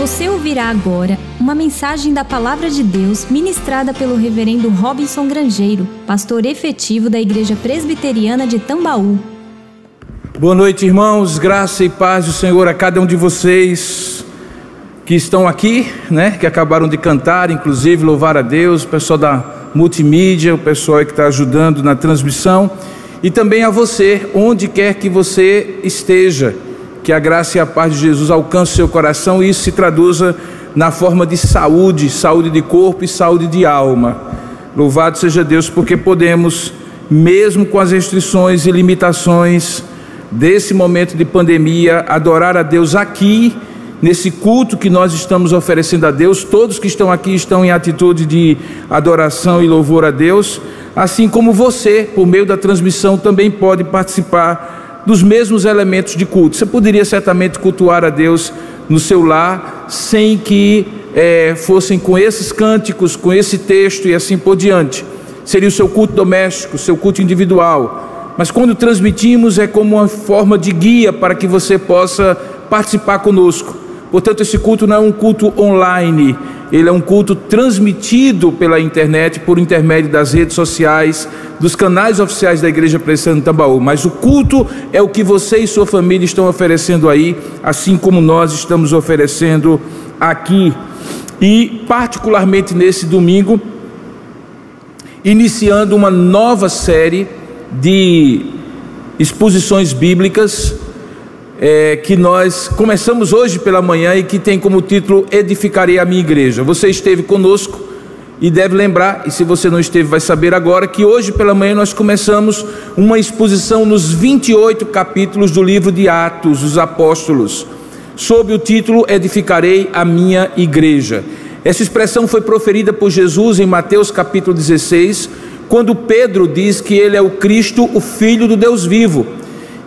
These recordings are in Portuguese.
Você ouvirá agora uma mensagem da Palavra de Deus ministrada pelo Reverendo Robinson Grangeiro, pastor efetivo da Igreja Presbiteriana de Tambaú. Boa noite, irmãos. Graça e paz do Senhor a cada um de vocês que estão aqui, né? Que acabaram de cantar, inclusive louvar a Deus, o pessoal da multimídia, o pessoal que está ajudando na transmissão, e também a você, onde quer que você esteja que a graça e a paz de Jesus alcance seu coração e isso se traduza na forma de saúde, saúde de corpo e saúde de alma. Louvado seja Deus, porque podemos, mesmo com as restrições e limitações desse momento de pandemia, adorar a Deus aqui, nesse culto que nós estamos oferecendo a Deus. Todos que estão aqui estão em atitude de adoração e louvor a Deus, assim como você, por meio da transmissão, também pode participar dos mesmos elementos de culto. Você poderia certamente cultuar a Deus no seu lar sem que é, fossem com esses cânticos, com esse texto e assim por diante. Seria o seu culto doméstico, seu culto individual. Mas quando transmitimos é como uma forma de guia para que você possa participar conosco. Portanto, esse culto não é um culto online, ele é um culto transmitido pela internet, por intermédio das redes sociais, dos canais oficiais da Igreja Presbiteriana Tambaú. Mas o culto é o que você e sua família estão oferecendo aí, assim como nós estamos oferecendo aqui. E, particularmente nesse domingo, iniciando uma nova série de exposições bíblicas é, que nós começamos hoje pela manhã e que tem como título Edificarei a minha igreja. Você esteve conosco e deve lembrar, e se você não esteve, vai saber agora, que hoje pela manhã nós começamos uma exposição nos 28 capítulos do livro de Atos dos Apóstolos, sob o título Edificarei a minha igreja. Essa expressão foi proferida por Jesus em Mateus capítulo 16, quando Pedro diz que ele é o Cristo, o Filho do Deus vivo.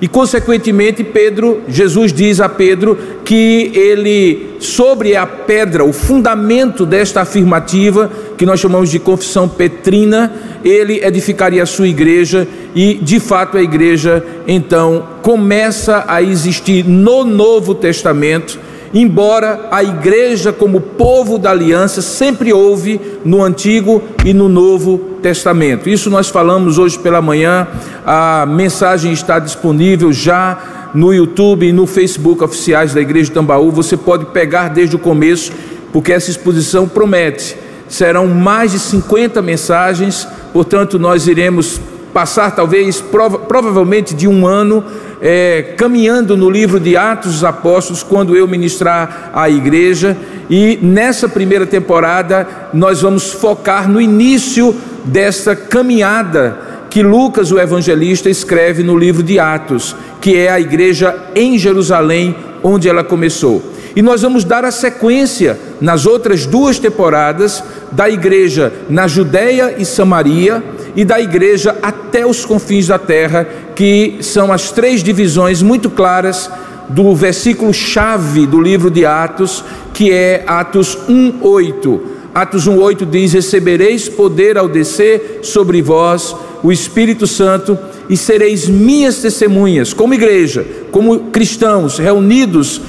E consequentemente, Pedro, Jesus diz a Pedro que ele sobre a pedra, o fundamento desta afirmativa, que nós chamamos de confissão petrina, ele edificaria a sua igreja e, de fato, a igreja então começa a existir no Novo Testamento embora a igreja, como povo da aliança, sempre houve no Antigo e no Novo Testamento. Isso nós falamos hoje pela manhã, a mensagem está disponível já no YouTube e no Facebook oficiais da Igreja de Tambaú. Você pode pegar desde o começo, porque essa exposição promete. Serão mais de 50 mensagens, portanto, nós iremos passar talvez prova, provavelmente de um ano é, caminhando no livro de Atos dos Apóstolos quando eu ministrar a igreja. E nessa primeira temporada nós vamos focar no início dessa caminhada que Lucas o evangelista escreve no livro de Atos que é a igreja em Jerusalém onde ela começou. E nós vamos dar a sequência nas outras duas temporadas da igreja na Judéia e Samaria e da igreja até os confins da terra, que são as três divisões muito claras do versículo chave do livro de Atos, que é Atos 1:8. Atos 1:8 diz: "Recebereis poder ao descer sobre vós o Espírito Santo e sereis minhas testemunhas, como igreja, como cristãos reunidos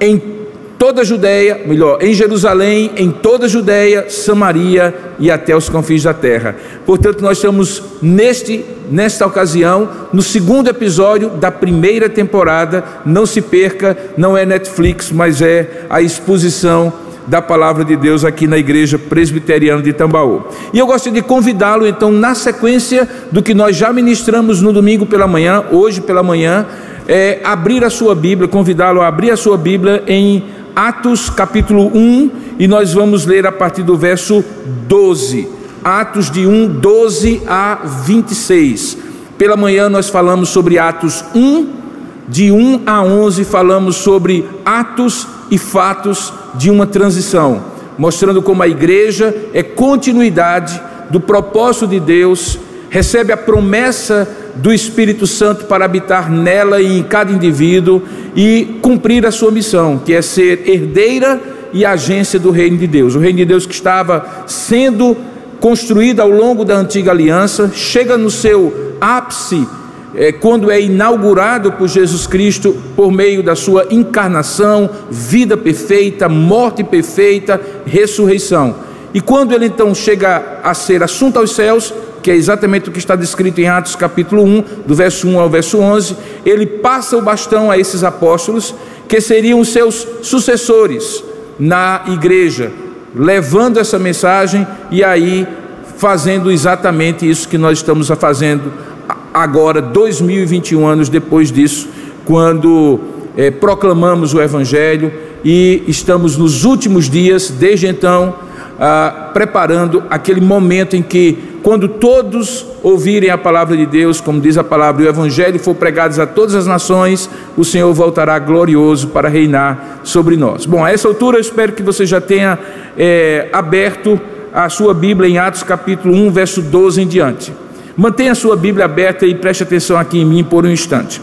em toda a Judéia, melhor, em Jerusalém, em toda a Judéia, Samaria e até os confins da terra. Portanto, nós estamos neste nesta ocasião no segundo episódio da primeira temporada. Não se perca, não é Netflix, mas é a exposição da palavra de Deus aqui na igreja presbiteriana de Tambaú. E eu gosto de convidá-lo então na sequência do que nós já ministramos no domingo pela manhã, hoje pela manhã, é abrir a sua Bíblia, convidá-lo a abrir a sua Bíblia em Atos capítulo 1, e nós vamos ler a partir do verso 12. Atos de 1, 12 a 26. Pela manhã nós falamos sobre Atos 1, de 1 a 11 falamos sobre atos e fatos de uma transição, mostrando como a igreja é continuidade do propósito de Deus, recebe a promessa do Espírito Santo para habitar nela e em cada indivíduo e cumprir a sua missão, que é ser herdeira e agência do reino de Deus. O reino de Deus que estava sendo construído ao longo da antiga aliança, chega no seu ápice é, quando é inaugurado por Jesus Cristo por meio da sua encarnação, vida perfeita, morte perfeita, ressurreição. E quando ele então chega a ser assunto aos céus, que é exatamente o que está descrito em Atos capítulo 1, do verso 1 ao verso 11, ele passa o bastão a esses apóstolos, que seriam seus sucessores na igreja, levando essa mensagem e aí fazendo exatamente isso que nós estamos fazendo agora, 2021 anos depois disso, quando é, proclamamos o Evangelho e estamos nos últimos dias, desde então, ah, preparando aquele momento em que, quando todos ouvirem a palavra de Deus, como diz a palavra, e o Evangelho for pregado a todas as nações, o Senhor voltará glorioso para reinar sobre nós. Bom, a essa altura eu espero que você já tenha é, aberto a sua Bíblia em Atos capítulo 1, verso 12 em diante. Mantenha a sua Bíblia aberta e preste atenção aqui em mim por um instante.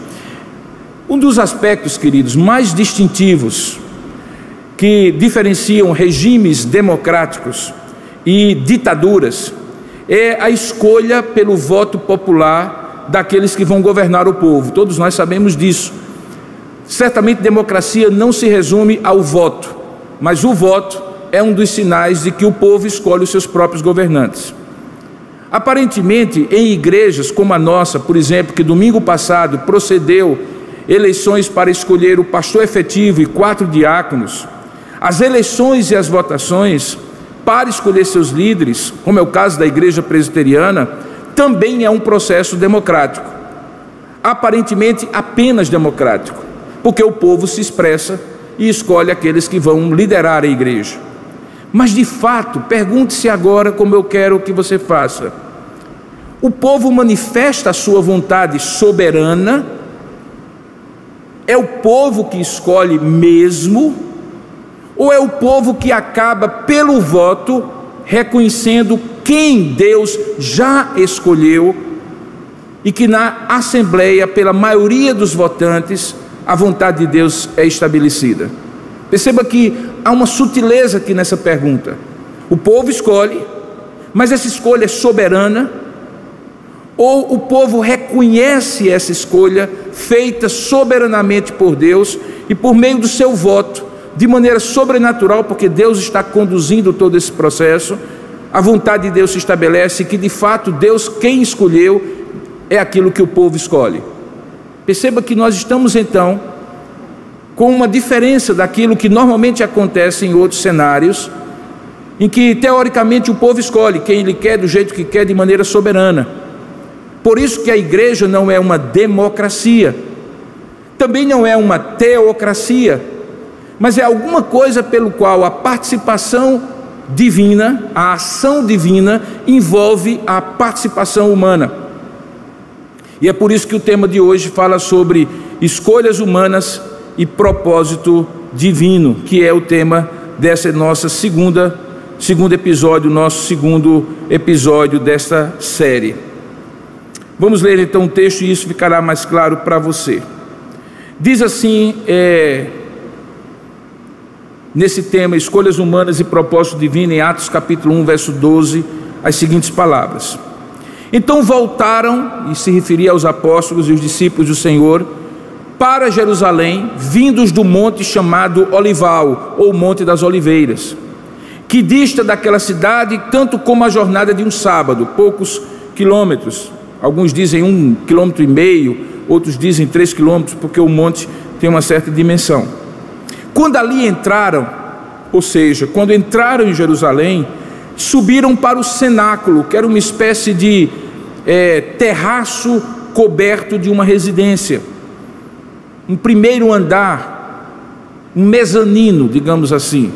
Um dos aspectos, queridos, mais distintivos que diferenciam regimes democráticos e ditaduras é a escolha pelo voto popular daqueles que vão governar o povo. Todos nós sabemos disso. Certamente, democracia não se resume ao voto, mas o voto é um dos sinais de que o povo escolhe os seus próprios governantes. Aparentemente, em igrejas como a nossa, por exemplo, que domingo passado procedeu eleições para escolher o pastor efetivo e quatro diáconos, as eleições e as votações para escolher seus líderes, como é o caso da igreja presbiteriana, também é um processo democrático. Aparentemente apenas democrático, porque o povo se expressa e escolhe aqueles que vão liderar a igreja. Mas de fato, pergunte-se agora como eu quero que você faça. O povo manifesta a sua vontade soberana, é o povo que escolhe mesmo, ou é o povo que acaba pelo voto reconhecendo quem Deus já escolheu e que na Assembleia, pela maioria dos votantes, a vontade de Deus é estabelecida? Perceba que há uma sutileza aqui nessa pergunta. O povo escolhe, mas essa escolha é soberana, ou o povo reconhece essa escolha feita soberanamente por Deus e por meio do seu voto, de maneira sobrenatural, porque Deus está conduzindo todo esse processo, a vontade de Deus se estabelece que de fato Deus quem escolheu é aquilo que o povo escolhe. Perceba que nós estamos então com uma diferença daquilo que normalmente acontece em outros cenários, em que teoricamente o povo escolhe quem ele quer do jeito que quer de maneira soberana. Por isso que a igreja não é uma democracia, também não é uma teocracia, mas é alguma coisa pelo qual a participação divina, a ação divina envolve a participação humana. E é por isso que o tema de hoje fala sobre escolhas humanas e propósito divino, que é o tema dessa nossa segunda segundo episódio, nosso segundo episódio desta série. Vamos ler então o texto e isso ficará mais claro para você. Diz assim, é, nesse tema, escolhas humanas e propósito divino, em Atos capítulo 1, verso 12, as seguintes palavras. Então voltaram, e se referia aos apóstolos e os discípulos do Senhor, para Jerusalém, vindos do monte chamado Olival, ou Monte das Oliveiras, que dista daquela cidade tanto como a jornada de um sábado, poucos quilômetros. Alguns dizem um quilômetro e meio, outros dizem três quilômetros, porque o monte tem uma certa dimensão. Quando ali entraram, ou seja, quando entraram em Jerusalém, subiram para o cenáculo, que era uma espécie de é, terraço coberto de uma residência. Um primeiro andar, um mezanino, digamos assim,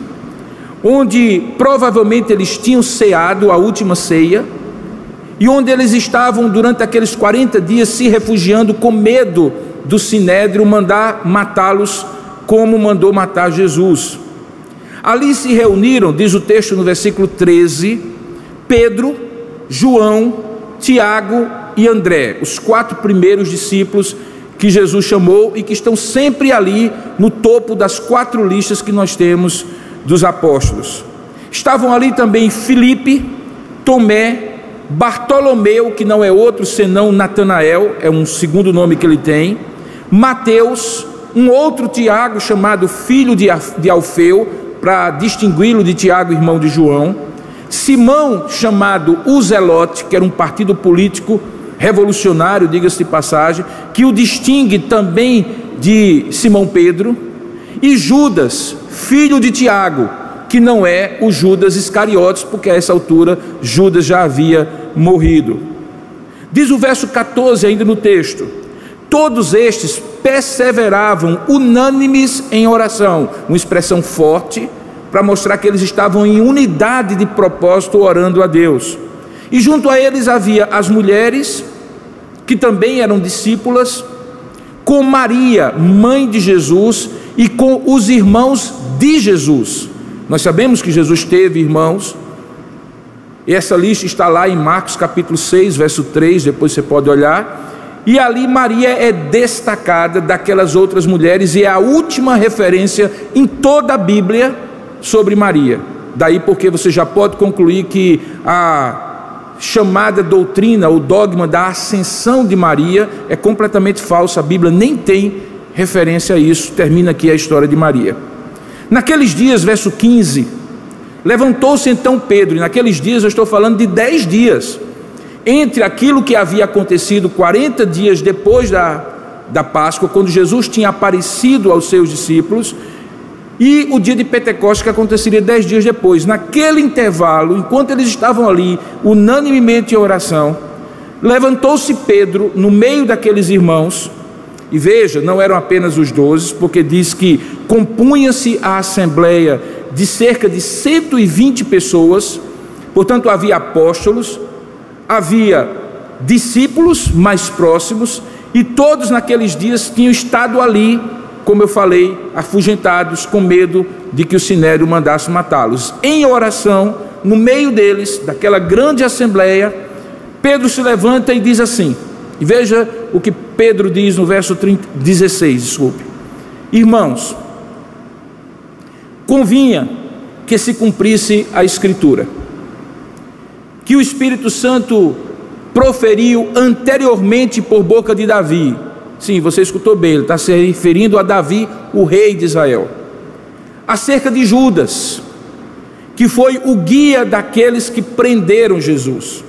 onde provavelmente eles tinham ceado a última ceia e onde eles estavam durante aqueles 40 dias se refugiando com medo do sinédrio mandar matá-los como mandou matar Jesus. Ali se reuniram, diz o texto no versículo 13, Pedro, João, Tiago e André, os quatro primeiros discípulos que Jesus chamou e que estão sempre ali no topo das quatro listas que nós temos dos apóstolos. Estavam ali também Filipe, Tomé, Bartolomeu, que não é outro senão Natanael, é um segundo nome que ele tem, Mateus, um outro Tiago chamado filho de Alfeu, para distingui-lo de Tiago, irmão de João, Simão, chamado o Zelote, que era um partido político revolucionário, diga-se de passagem, que o distingue também de Simão Pedro, e Judas, filho de Tiago, que não é o Judas Iscariotes, porque a essa altura Judas já havia morrido. Diz o verso 14 ainda no texto: Todos estes perseveravam unânimes em oração, uma expressão forte para mostrar que eles estavam em unidade de propósito orando a Deus. E junto a eles havia as mulheres, que também eram discípulas, com Maria, mãe de Jesus, e com os irmãos de Jesus. Nós sabemos que Jesus teve irmãos, e essa lista está lá em Marcos capítulo 6, verso 3, depois você pode olhar. E ali Maria é destacada daquelas outras mulheres e é a última referência em toda a Bíblia sobre Maria. Daí porque você já pode concluir que a chamada doutrina, o dogma da ascensão de Maria é completamente falsa. A Bíblia nem tem referência a isso. Termina aqui a história de Maria. Naqueles dias, verso 15, levantou-se então Pedro, e naqueles dias eu estou falando de dez dias, entre aquilo que havia acontecido 40 dias depois da, da Páscoa, quando Jesus tinha aparecido aos seus discípulos, e o dia de Pentecostes que aconteceria dez dias depois. Naquele intervalo, enquanto eles estavam ali, unanimemente em oração, levantou-se Pedro no meio daqueles irmãos, e veja, não eram apenas os doze, porque diz que compunha-se a assembleia de cerca de 120 pessoas, portanto havia apóstolos, havia discípulos mais próximos, e todos naqueles dias tinham estado ali como eu falei, afugentados com medo de que o sinério mandasse matá-los. Em oração, no meio deles, daquela grande assembleia, Pedro se levanta e diz assim: e veja o que Pedro diz no verso 30, 16, desculpe. Irmãos, convinha que se cumprisse a Escritura, que o Espírito Santo proferiu anteriormente por boca de Davi, Sim, você escutou bem, ele está se referindo a Davi, o rei de Israel. Acerca de Judas, que foi o guia daqueles que prenderam Jesus.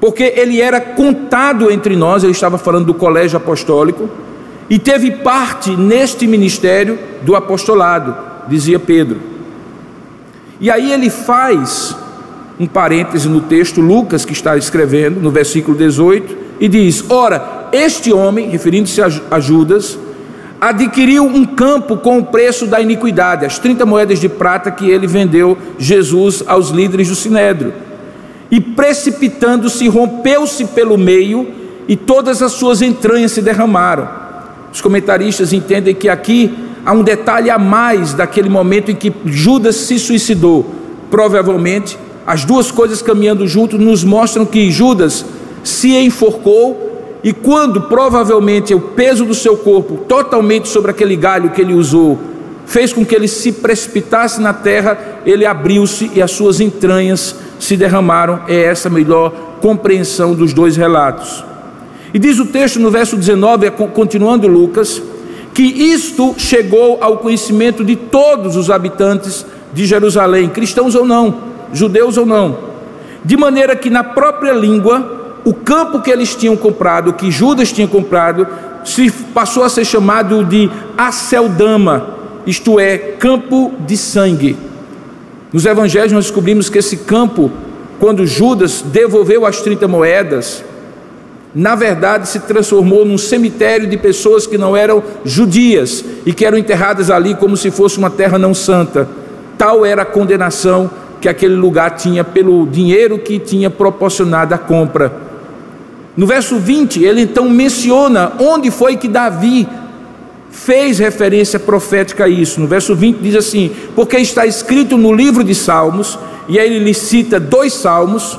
Porque ele era contado entre nós, ele estava falando do colégio apostólico, e teve parte neste ministério do apostolado, dizia Pedro. E aí ele faz um parêntese no texto, Lucas, que está escrevendo, no versículo 18, e diz: Ora, este homem, referindo-se a Judas, adquiriu um campo com o preço da iniquidade, as 30 moedas de prata que ele vendeu Jesus aos líderes do sinédrio. E precipitando-se, rompeu-se pelo meio e todas as suas entranhas se derramaram. Os comentaristas entendem que aqui há um detalhe a mais daquele momento em que Judas se suicidou. Provavelmente, as duas coisas caminhando junto nos mostram que Judas se enforcou e quando provavelmente o peso do seu corpo, totalmente sobre aquele galho que ele usou, fez com que ele se precipitasse na terra, ele abriu-se e as suas entranhas se derramaram. É essa a melhor compreensão dos dois relatos. E diz o texto no verso 19, continuando Lucas, que isto chegou ao conhecimento de todos os habitantes de Jerusalém, cristãos ou não, judeus ou não, de maneira que na própria língua o campo que eles tinham comprado, que Judas tinha comprado, se passou a ser chamado de Aceldama, isto é, campo de sangue. Nos evangelhos nós descobrimos que esse campo, quando Judas devolveu as 30 moedas, na verdade se transformou num cemitério de pessoas que não eram judias e que eram enterradas ali como se fosse uma terra não santa. Tal era a condenação que aquele lugar tinha pelo dinheiro que tinha proporcionado a compra. No verso 20, ele então menciona onde foi que Davi fez referência profética a isso. No verso 20 diz assim: Porque está escrito no livro de Salmos, e aí ele cita dois salmos.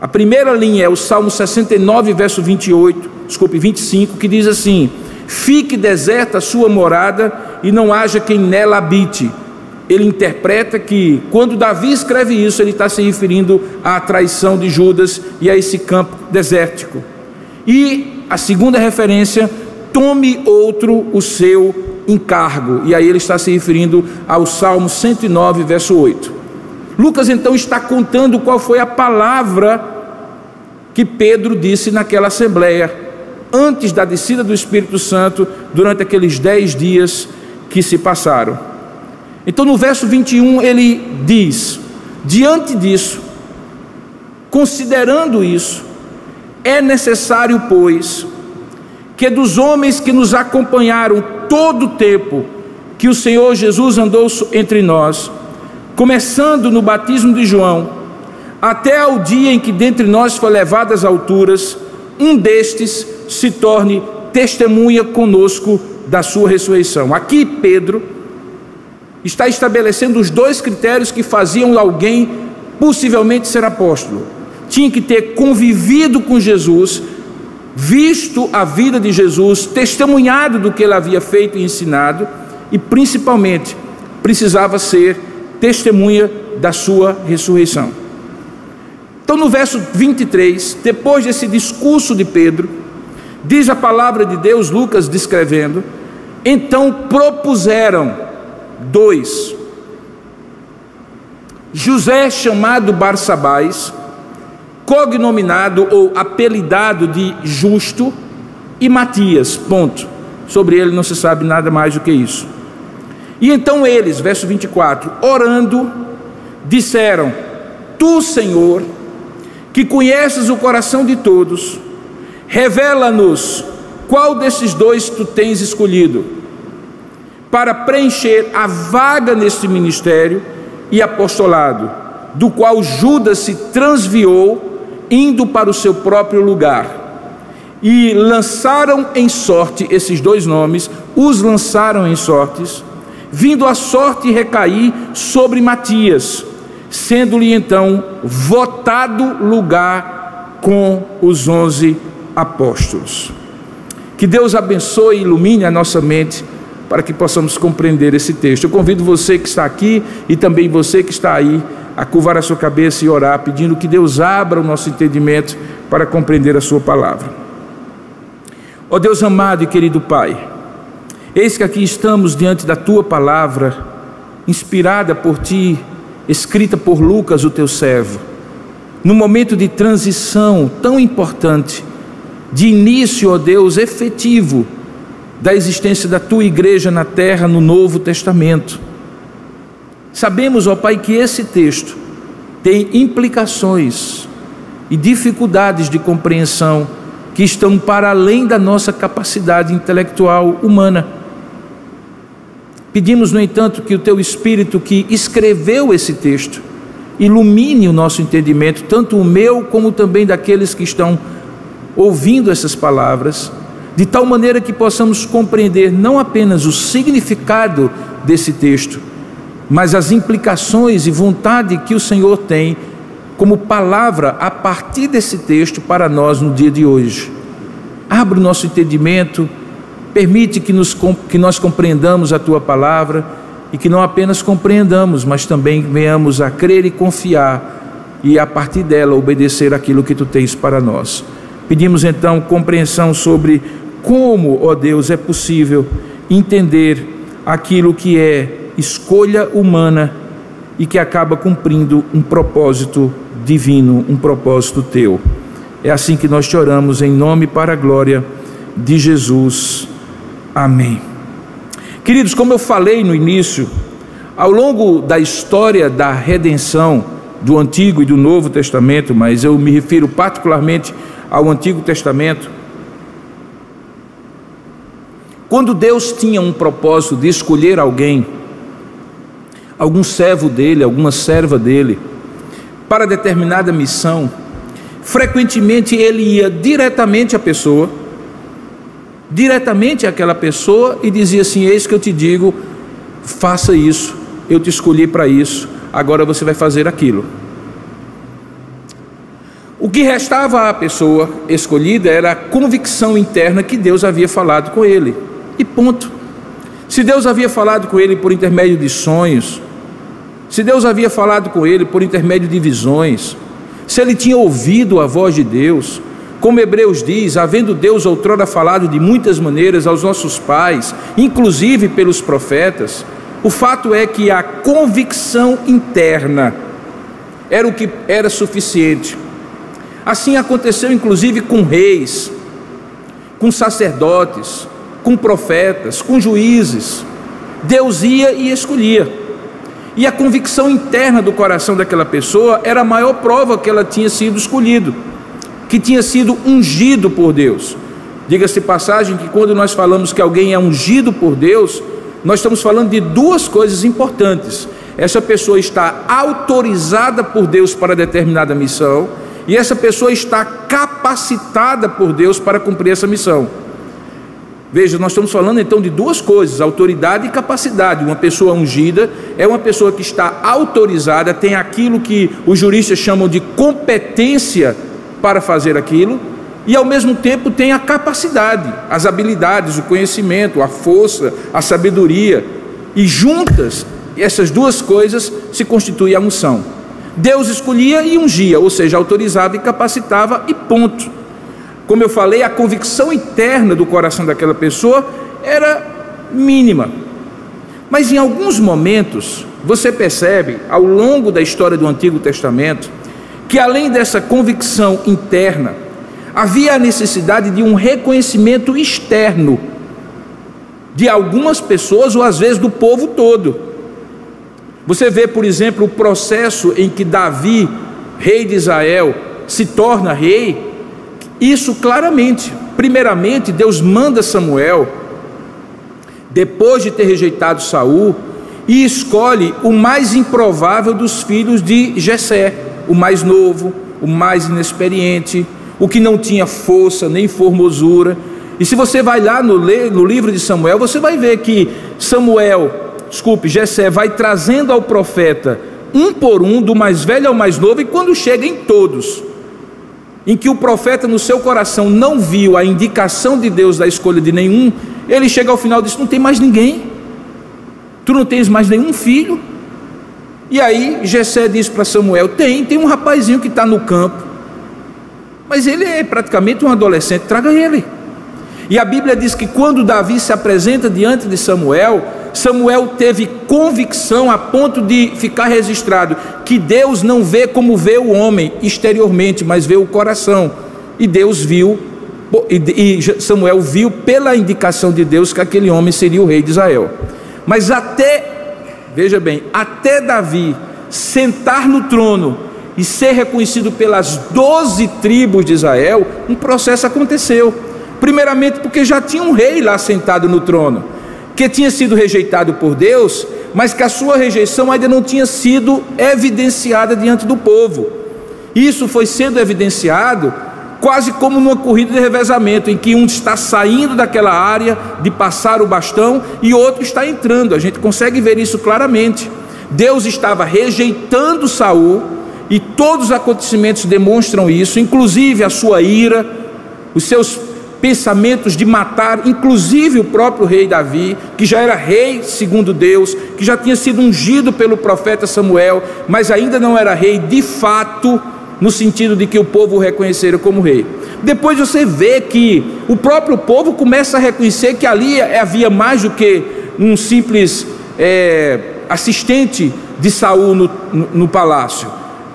A primeira linha é o Salmo 69, verso 28, desculpe, 25, que diz assim: Fique deserta a sua morada e não haja quem nela habite. Ele interpreta que quando Davi escreve isso, ele está se referindo à traição de Judas e a esse campo desértico. E a segunda referência, tome outro o seu encargo. E aí ele está se referindo ao Salmo 109, verso 8. Lucas então está contando qual foi a palavra que Pedro disse naquela assembleia, antes da descida do Espírito Santo, durante aqueles dez dias que se passaram. Então, no verso 21, ele diz: diante disso, considerando isso, é necessário, pois, que dos homens que nos acompanharam todo o tempo que o Senhor Jesus andou entre nós, começando no batismo de João, até ao dia em que dentre nós foi levado às alturas, um destes se torne testemunha conosco da sua ressurreição. Aqui Pedro está estabelecendo os dois critérios que faziam alguém possivelmente ser apóstolo. Tinha que ter convivido com Jesus, visto a vida de Jesus, testemunhado do que ele havia feito e ensinado, e principalmente precisava ser testemunha da sua ressurreição. Então, no verso 23, depois desse discurso de Pedro, diz a palavra de Deus, Lucas descrevendo, então propuseram dois. José, chamado Barsabás, cognominado ou apelidado de Justo, e Matias, ponto. Sobre ele não se sabe nada mais do que isso. E então eles, verso 24, orando, disseram: Tu, Senhor, que conheces o coração de todos, revela-nos qual desses dois tu tens escolhido para preencher a vaga neste ministério e apostolado, do qual Judas se transviou, indo para o seu próprio lugar. E lançaram em sorte esses dois nomes, os lançaram em sortes, vindo a sorte recair sobre Matias, sendo-lhe então votado lugar com os onze apóstolos. Que Deus abençoe e ilumine a nossa mente para que possamos compreender esse texto. Eu convido você que está aqui e também você que está aí a curvar a sua cabeça e orar, pedindo que Deus abra o nosso entendimento para compreender a Sua palavra. Ó oh Deus amado e querido Pai, eis que aqui estamos diante da Tua palavra, inspirada por Ti, escrita por Lucas, o Teu servo, num momento de transição tão importante, de início, ó oh Deus, efetivo da existência da tua igreja na terra no Novo Testamento. Sabemos, ó Pai, que esse texto tem implicações e dificuldades de compreensão que estão para além da nossa capacidade intelectual humana. Pedimos, no entanto, que o teu Espírito que escreveu esse texto ilumine o nosso entendimento, tanto o meu como também daqueles que estão ouvindo essas palavras de tal maneira que possamos compreender não apenas o significado desse texto, mas as implicações e vontade que o Senhor tem como palavra a partir desse texto para nós no dia de hoje. Abra o nosso entendimento, permite que, nos, que nós compreendamos a tua palavra e que não apenas compreendamos, mas também venhamos a crer e confiar e a partir dela obedecer aquilo que tu tens para nós. Pedimos então compreensão sobre como, ó Deus, é possível entender aquilo que é escolha humana e que acaba cumprindo um propósito divino, um propósito teu. É assim que nós te oramos em nome para a glória de Jesus. Amém. Queridos, como eu falei no início, ao longo da história da redenção do Antigo e do Novo Testamento, mas eu me refiro particularmente ao Antigo Testamento, quando Deus tinha um propósito de escolher alguém, algum servo dele, alguma serva dele, para determinada missão, frequentemente ele ia diretamente à pessoa, diretamente àquela pessoa e dizia assim: Eis que eu te digo, faça isso, eu te escolhi para isso, agora você vai fazer aquilo. O que restava à pessoa escolhida era a convicção interna que Deus havia falado com ele. E ponto. Se Deus havia falado com ele por intermédio de sonhos, se Deus havia falado com ele por intermédio de visões, se ele tinha ouvido a voz de Deus, como Hebreus diz, havendo Deus outrora falado de muitas maneiras aos nossos pais, inclusive pelos profetas, o fato é que a convicção interna era o que era suficiente. Assim aconteceu inclusive com reis, com sacerdotes, com profetas, com juízes. Deus ia e escolhia. E a convicção interna do coração daquela pessoa era a maior prova que ela tinha sido escolhido, que tinha sido ungido por Deus. Diga-se passagem que quando nós falamos que alguém é ungido por Deus, nós estamos falando de duas coisas importantes. Essa pessoa está autorizada por Deus para determinada missão, e essa pessoa está capacitada por Deus para cumprir essa missão. Veja, nós estamos falando então de duas coisas: autoridade e capacidade. Uma pessoa ungida é uma pessoa que está autorizada, tem aquilo que os juristas chamam de competência para fazer aquilo, e ao mesmo tempo tem a capacidade, as habilidades, o conhecimento, a força, a sabedoria, e juntas essas duas coisas se constitui a unção. Deus escolhia e ungia, ou seja, autorizava e capacitava, e ponto. Como eu falei, a convicção interna do coração daquela pessoa era mínima. Mas em alguns momentos, você percebe, ao longo da história do Antigo Testamento, que além dessa convicção interna, havia a necessidade de um reconhecimento externo de algumas pessoas ou às vezes do povo todo. Você vê, por exemplo, o processo em que Davi, rei de Israel, se torna rei, isso claramente. Primeiramente, Deus manda Samuel, depois de ter rejeitado Saul, e escolhe o mais improvável dos filhos de Jessé, o mais novo, o mais inexperiente, o que não tinha força nem formosura. E se você vai lá no, no livro de Samuel, você vai ver que Samuel, desculpe, Jessé vai trazendo ao profeta um por um, do mais velho ao mais novo, e quando chega em todos, em que o profeta no seu coração não viu a indicação de Deus da escolha de nenhum, ele chega ao final e diz: Não tem mais ninguém, tu não tens mais nenhum filho. E aí Jessé diz para Samuel: Tem, tem um rapazinho que está no campo, mas ele é praticamente um adolescente, traga ele. E a Bíblia diz que quando Davi se apresenta diante de Samuel, Samuel teve convicção a ponto de ficar registrado que Deus não vê como vê o homem exteriormente, mas vê o coração. E Deus viu, e Samuel viu pela indicação de Deus que aquele homem seria o rei de Israel. Mas até, veja bem, até Davi sentar no trono e ser reconhecido pelas doze tribos de Israel, um processo aconteceu. Primeiramente, porque já tinha um rei lá sentado no trono que tinha sido rejeitado por Deus, mas que a sua rejeição ainda não tinha sido evidenciada diante do povo. Isso foi sendo evidenciado quase como numa corrida de revezamento, em que um está saindo daquela área de passar o bastão e outro está entrando. A gente consegue ver isso claramente. Deus estava rejeitando Saul e todos os acontecimentos demonstram isso, inclusive a sua ira, os seus pensamentos de matar, inclusive o próprio rei Davi, que já era rei segundo Deus, que já tinha sido ungido pelo profeta Samuel, mas ainda não era rei de fato, no sentido de que o povo o reconhecera como rei. Depois você vê que o próprio povo começa a reconhecer que ali havia mais do que um simples é, assistente de Saul no, no, no palácio.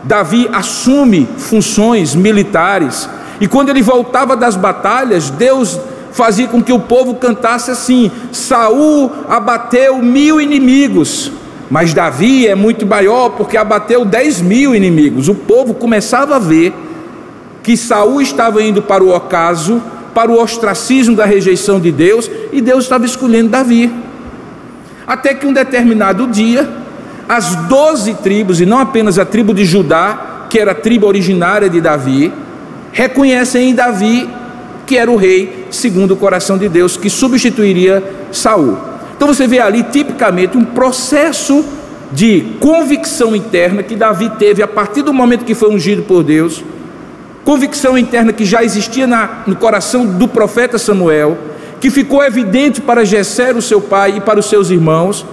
Davi assume funções militares e quando ele voltava das batalhas, Deus fazia com que o povo cantasse assim: Saul abateu mil inimigos, mas Davi é muito maior porque abateu dez mil inimigos. O povo começava a ver que Saul estava indo para o ocaso, para o ostracismo da rejeição de Deus, e Deus estava escolhendo Davi. Até que um determinado dia, as doze tribos, e não apenas a tribo de Judá, que era a tribo originária de Davi, reconhecem em Davi que era o rei segundo o coração de Deus, que substituiria Saul. Então você vê ali tipicamente um processo de convicção interna que Davi teve a partir do momento que foi ungido por Deus, convicção interna que já existia na, no coração do profeta Samuel, que ficou evidente para Jessé, o seu pai, e para os seus irmãos,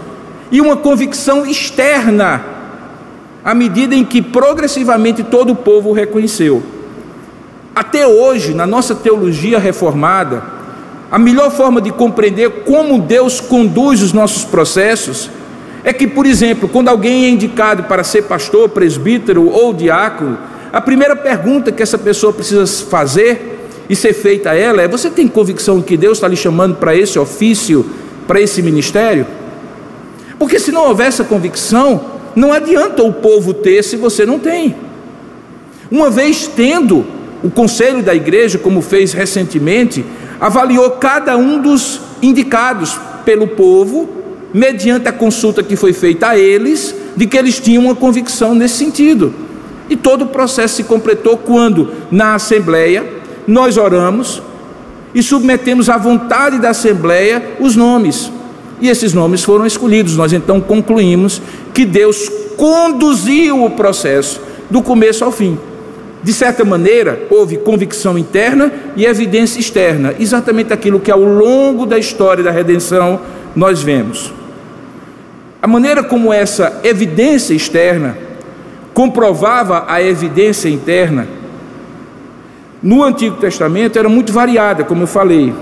e uma convicção externa à medida em que progressivamente todo o povo o reconheceu. Até hoje, na nossa teologia reformada, a melhor forma de compreender como Deus conduz os nossos processos é que, por exemplo, quando alguém é indicado para ser pastor, presbítero ou diácono, a primeira pergunta que essa pessoa precisa fazer e ser feita a ela é: Você tem convicção que Deus está lhe chamando para esse ofício, para esse ministério? Porque se não houver essa convicção, não adianta o povo ter se você não tem. Uma vez tendo, o conselho da igreja, como fez recentemente, avaliou cada um dos indicados pelo povo, mediante a consulta que foi feita a eles, de que eles tinham uma convicção nesse sentido. E todo o processo se completou quando, na Assembleia, nós oramos e submetemos à vontade da Assembleia os nomes. E esses nomes foram escolhidos. Nós então concluímos que Deus conduziu o processo do começo ao fim. De certa maneira, houve convicção interna e evidência externa, exatamente aquilo que ao longo da história da redenção nós vemos. A maneira como essa evidência externa comprovava a evidência interna no Antigo Testamento era muito variada, como eu falei.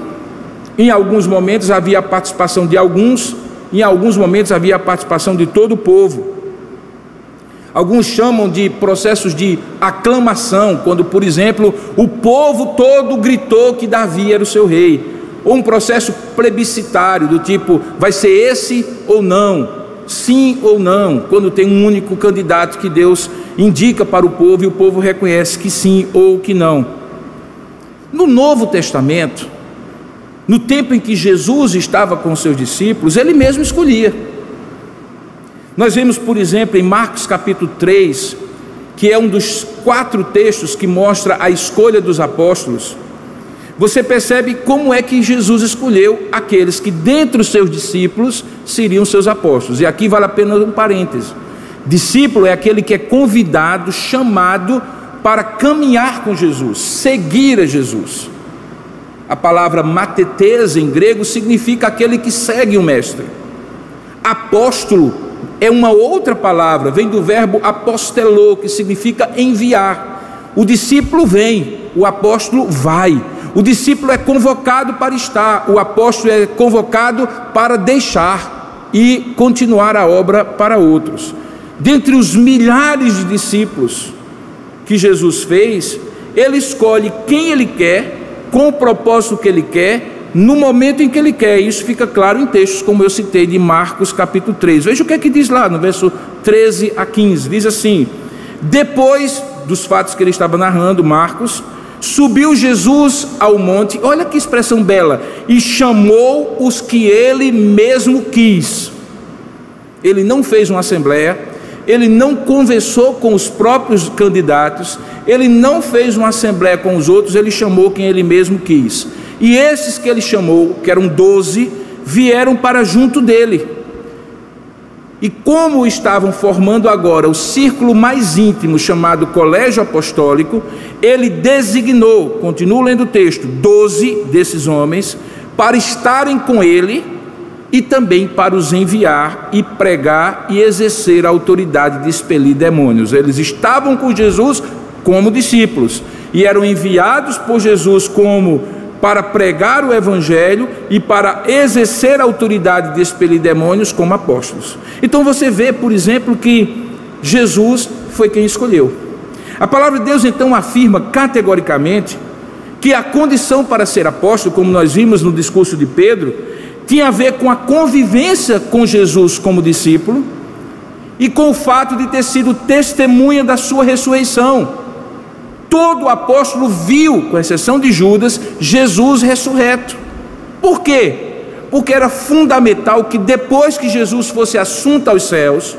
Em alguns momentos havia a participação de alguns, em alguns momentos havia a participação de todo o povo. Alguns chamam de processos de aclamação, quando, por exemplo, o povo todo gritou que Davi era o seu rei. Ou um processo plebiscitário, do tipo, vai ser esse ou não, sim ou não, quando tem um único candidato que Deus indica para o povo e o povo reconhece que sim ou que não. No Novo Testamento, no tempo em que Jesus estava com seus discípulos, ele mesmo escolhia. Nós vemos, por exemplo, em Marcos capítulo 3, que é um dos quatro textos que mostra a escolha dos apóstolos. Você percebe como é que Jesus escolheu aqueles que, dentre os seus discípulos, seriam seus apóstolos. E aqui vale a pena um parêntese: discípulo é aquele que é convidado, chamado para caminhar com Jesus, seguir a Jesus. A palavra matetese em grego significa aquele que segue o mestre. Apóstolo é uma outra palavra, vem do verbo apostelô, que significa enviar. O discípulo vem, o apóstolo vai. O discípulo é convocado para estar, o apóstolo é convocado para deixar e continuar a obra para outros. Dentre os milhares de discípulos que Jesus fez, ele escolhe quem ele quer com o propósito que ele quer, no momento em que ele quer. Isso fica claro em textos como eu citei de Marcos capítulo 3. Veja o que é que diz lá no verso 13 a 15. Diz assim: Depois dos fatos que ele estava narrando, Marcos, subiu Jesus ao monte, olha que expressão bela, e chamou os que ele mesmo quis. Ele não fez uma assembleia, ele não conversou com os próprios candidatos, ele não fez uma assembleia com os outros, ele chamou quem ele mesmo quis. E esses que ele chamou, que eram doze, vieram para junto dele. E como estavam formando agora o círculo mais íntimo chamado Colégio Apostólico, ele designou, continuo lendo o texto, doze desses homens para estarem com ele e também para os enviar e pregar e exercer a autoridade de expelir demônios. Eles estavam com Jesus como discípulos e eram enviados por Jesus como para pregar o evangelho e para exercer a autoridade de expelir demônios como apóstolos. Então você vê, por exemplo, que Jesus foi quem escolheu. A palavra de Deus então afirma categoricamente que a condição para ser apóstolo, como nós vimos no discurso de Pedro, tinha a ver com a convivência com Jesus como discípulo e com o fato de ter sido testemunha da sua ressurreição. Todo apóstolo viu, com exceção de Judas, Jesus ressurreto. Por quê? Porque era fundamental que depois que Jesus fosse assunto aos céus,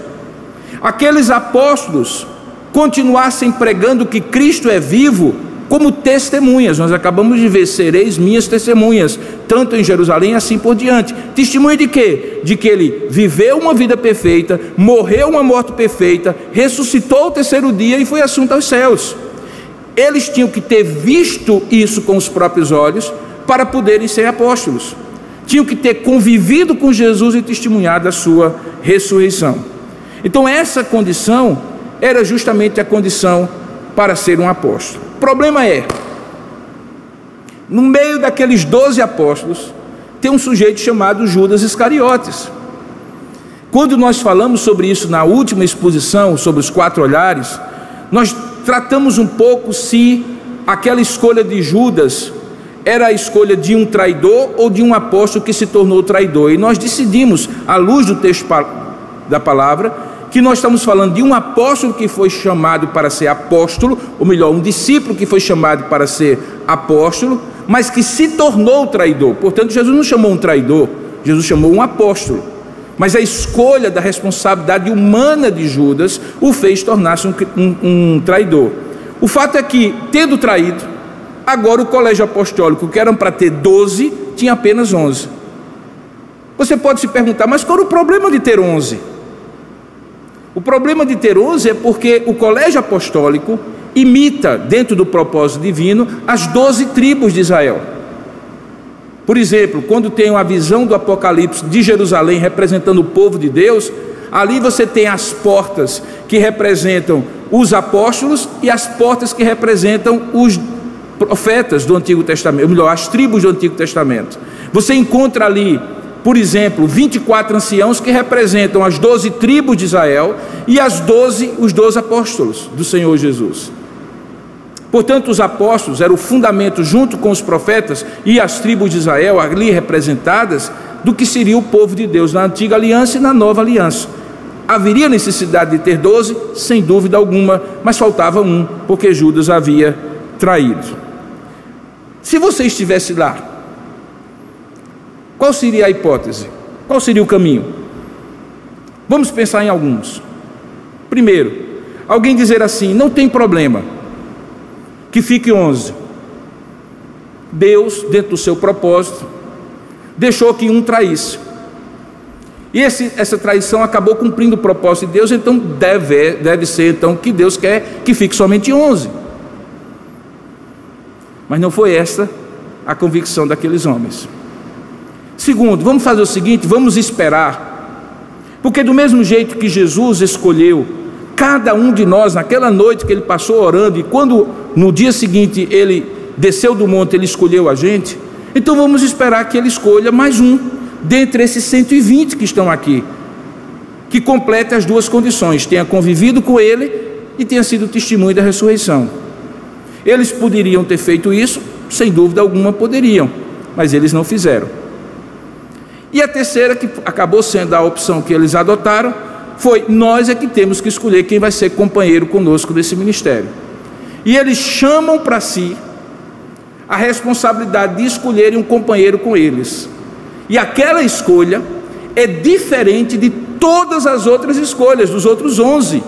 aqueles apóstolos continuassem pregando que Cristo é vivo como testemunhas. Nós acabamos de ver, sereis minhas testemunhas, tanto em Jerusalém assim por diante. Testemunha de quê? De que ele viveu uma vida perfeita, morreu uma morte perfeita, ressuscitou o terceiro dia e foi assunto aos céus. Eles tinham que ter visto isso com os próprios olhos para poderem ser apóstolos. Tinham que ter convivido com Jesus e testemunhado a sua ressurreição. Então, essa condição era justamente a condição para ser um apóstolo. O problema é, no meio daqueles doze apóstolos, tem um sujeito chamado Judas Iscariotes. Quando nós falamos sobre isso na última exposição, sobre os quatro olhares, nós tratamos um pouco se aquela escolha de Judas era a escolha de um traidor ou de um apóstolo que se tornou traidor. E nós decidimos, à luz do texto da palavra, que nós estamos falando de um apóstolo que foi chamado para ser apóstolo, ou melhor, um discípulo que foi chamado para ser apóstolo, mas que se tornou traidor. Portanto, Jesus não chamou um traidor, Jesus chamou um apóstolo. Mas a escolha da responsabilidade humana de Judas o fez tornar-se um, um, um traidor. O fato é que, tendo traído, agora o colégio apostólico, que eram para ter 12, tinha apenas 11. Você pode se perguntar, mas qual o problema de ter 11? O problema de ter 11 é porque o colégio apostólico imita, dentro do propósito divino, as 12 tribos de Israel. Por exemplo, quando tem uma visão do Apocalipse de Jerusalém representando o povo de Deus, ali você tem as portas que representam os apóstolos e as portas que representam os profetas do Antigo Testamento, ou melhor, as tribos do Antigo Testamento. Você encontra ali por exemplo, 24 anciãos que representam as 12 tribos de Israel e as 12, os 12 apóstolos do Senhor Jesus. Portanto, os apóstolos eram o fundamento, junto com os profetas e as tribos de Israel ali representadas, do que seria o povo de Deus na antiga aliança e na nova aliança. Haveria necessidade de ter doze? Sem dúvida alguma, mas faltava um, porque Judas havia traído. Se você estivesse lá, qual seria a hipótese? Qual seria o caminho? Vamos pensar em alguns. Primeiro, alguém dizer assim: não tem problema, que fique 11. Deus, dentro do seu propósito, deixou que um traísse. E esse, essa traição acabou cumprindo o propósito de Deus, então deve, deve ser então que Deus quer que fique somente 11. Mas não foi esta a convicção daqueles homens. Segundo, vamos fazer o seguinte: vamos esperar. Porque, do mesmo jeito que Jesus escolheu cada um de nós naquela noite que ele passou orando, e quando no dia seguinte ele desceu do monte, ele escolheu a gente, então vamos esperar que ele escolha mais um, dentre esses 120 que estão aqui, que complete as duas condições: tenha convivido com ele e tenha sido testemunho da ressurreição. Eles poderiam ter feito isso, sem dúvida alguma poderiam, mas eles não fizeram. E a terceira, que acabou sendo a opção que eles adotaram, foi: nós é que temos que escolher quem vai ser companheiro conosco desse ministério. E eles chamam para si a responsabilidade de escolherem um companheiro com eles. E aquela escolha é diferente de todas as outras escolhas, dos outros onze.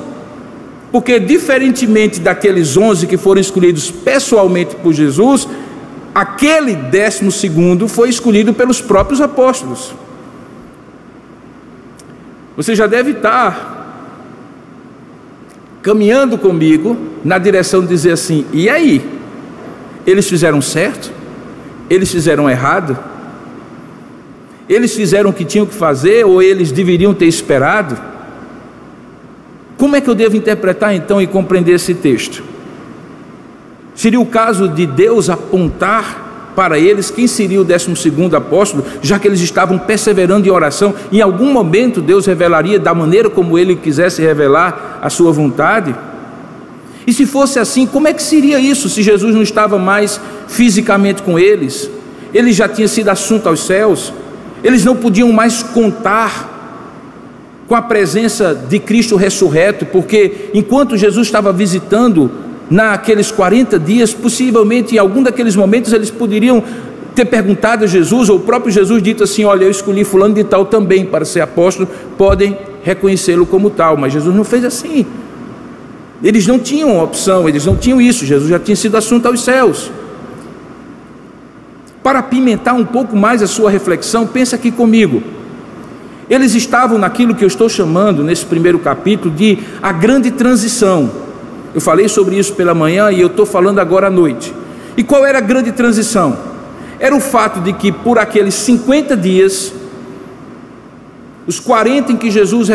Porque, diferentemente daqueles onze que foram escolhidos pessoalmente por Jesus, aquele décimo segundo foi escolhido pelos próprios apóstolos. Você já deve estar caminhando comigo na direção de dizer assim: e aí? Eles fizeram certo? Eles fizeram errado? Eles fizeram o que tinham que fazer ou eles deveriam ter esperado? Como é que eu devo interpretar então e compreender esse texto? Seria o caso de Deus apontar para eles quem seria o décimo segundo apóstolo, já que eles estavam perseverando em oração. Em algum momento Deus revelaria da maneira como Ele quisesse revelar a sua vontade. E se fosse assim, como é que seria isso se Jesus não estava mais fisicamente com eles? Ele já tinha sido assunto aos céus. Eles não podiam mais contar com a presença de Cristo ressurreto, porque enquanto Jesus estava visitando naqueles 40 dias, possivelmente em algum daqueles momentos eles poderiam ter perguntado a Jesus, ou o próprio Jesus dito assim: Olha, eu escolhi Fulano de Tal também para ser apóstolo, podem reconhecê-lo como tal, mas Jesus não fez assim. Eles não tinham opção, eles não tinham isso, Jesus já tinha sido assunto aos céus. Para apimentar um pouco mais a sua reflexão, pensa aqui comigo. Eles estavam naquilo que eu estou chamando, nesse primeiro capítulo, de a grande transição. Eu falei sobre isso pela manhã e eu estou falando agora à noite. E qual era a grande transição? Era o fato de que por aqueles 50 dias, os 40 em que Jesus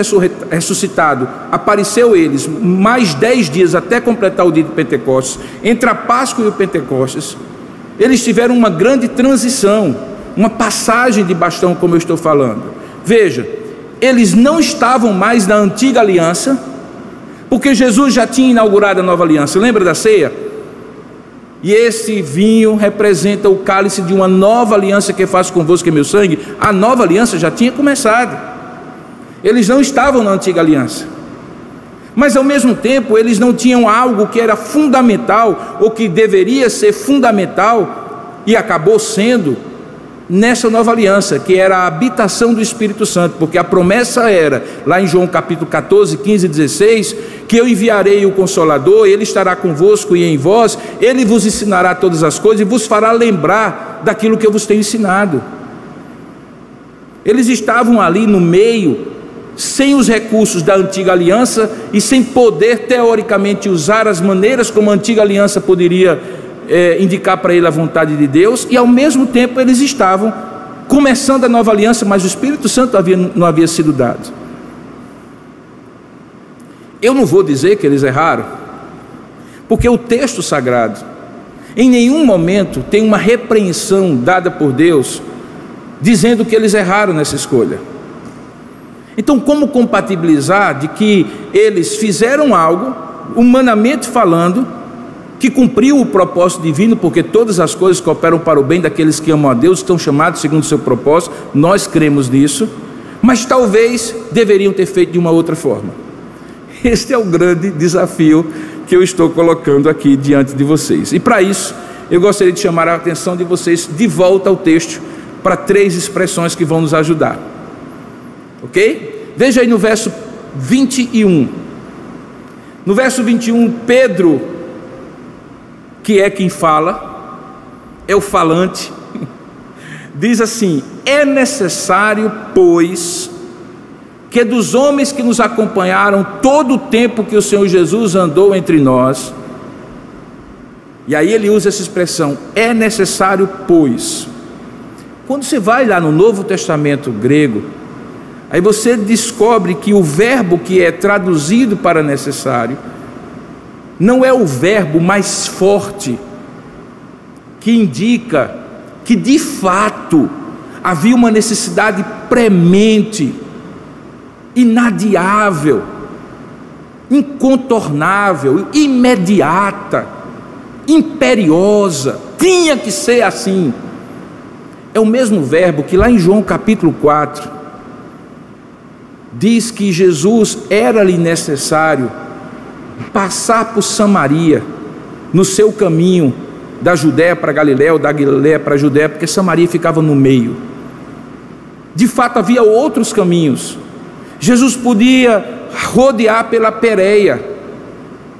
ressuscitado apareceu eles, mais 10 dias até completar o dia de Pentecostes, entre a Páscoa e o Pentecostes, eles tiveram uma grande transição, uma passagem de bastão, como eu estou falando. Veja, eles não estavam mais na antiga aliança, porque Jesus já tinha inaugurado a nova aliança. Lembra da ceia? E esse vinho representa o cálice de uma nova aliança que faço convosco, que é meu sangue. A nova aliança já tinha começado. Eles não estavam na antiga aliança. Mas ao mesmo tempo, eles não tinham algo que era fundamental, ou que deveria ser fundamental, e acabou sendo, nessa nova aliança, que era a habitação do Espírito Santo, porque a promessa era, lá em João capítulo 14, 15 e 16, que eu enviarei o Consolador, ele estará convosco e em vós, ele vos ensinará todas as coisas e vos fará lembrar daquilo que eu vos tenho ensinado. Eles estavam ali no meio, sem os recursos da antiga aliança e sem poder teoricamente usar as maneiras como a antiga aliança poderia é, indicar para ele a vontade de Deus, e ao mesmo tempo eles estavam começando a nova aliança, mas o Espírito Santo havia, não havia sido dado. Eu não vou dizer que eles erraram, porque o texto sagrado, em nenhum momento tem uma repreensão dada por Deus, dizendo que eles erraram nessa escolha. Então, como compatibilizar de que eles fizeram algo, humanamente falando, que cumpriu o propósito divino, porque todas as coisas cooperam para o bem daqueles que amam a Deus, estão chamados segundo o seu propósito, nós cremos nisso, mas talvez deveriam ter feito de uma outra forma. Este é o grande desafio que eu estou colocando aqui diante de vocês. E para isso, eu gostaria de chamar a atenção de vocês de volta ao texto para três expressões que vão nos ajudar. Ok? Veja aí no verso 21. No verso 21, Pedro que é quem fala, é o falante, diz assim: é necessário, pois, que dos homens que nos acompanharam todo o tempo que o Senhor Jesus andou entre nós, e aí ele usa essa expressão, é necessário, pois. Quando você vai lá no Novo Testamento grego, aí você descobre que o verbo que é traduzido para necessário, não é o verbo mais forte que indica que de fato havia uma necessidade premente, inadiável, incontornável, imediata, imperiosa, tinha que ser assim. É o mesmo verbo que lá em João capítulo 4 diz que Jesus era-lhe necessário passar por Samaria, no seu caminho da Judéia para Galiléia, ou da Galiléia para a Judéia, porque Samaria ficava no meio. De fato, havia outros caminhos. Jesus podia rodear pela Pérea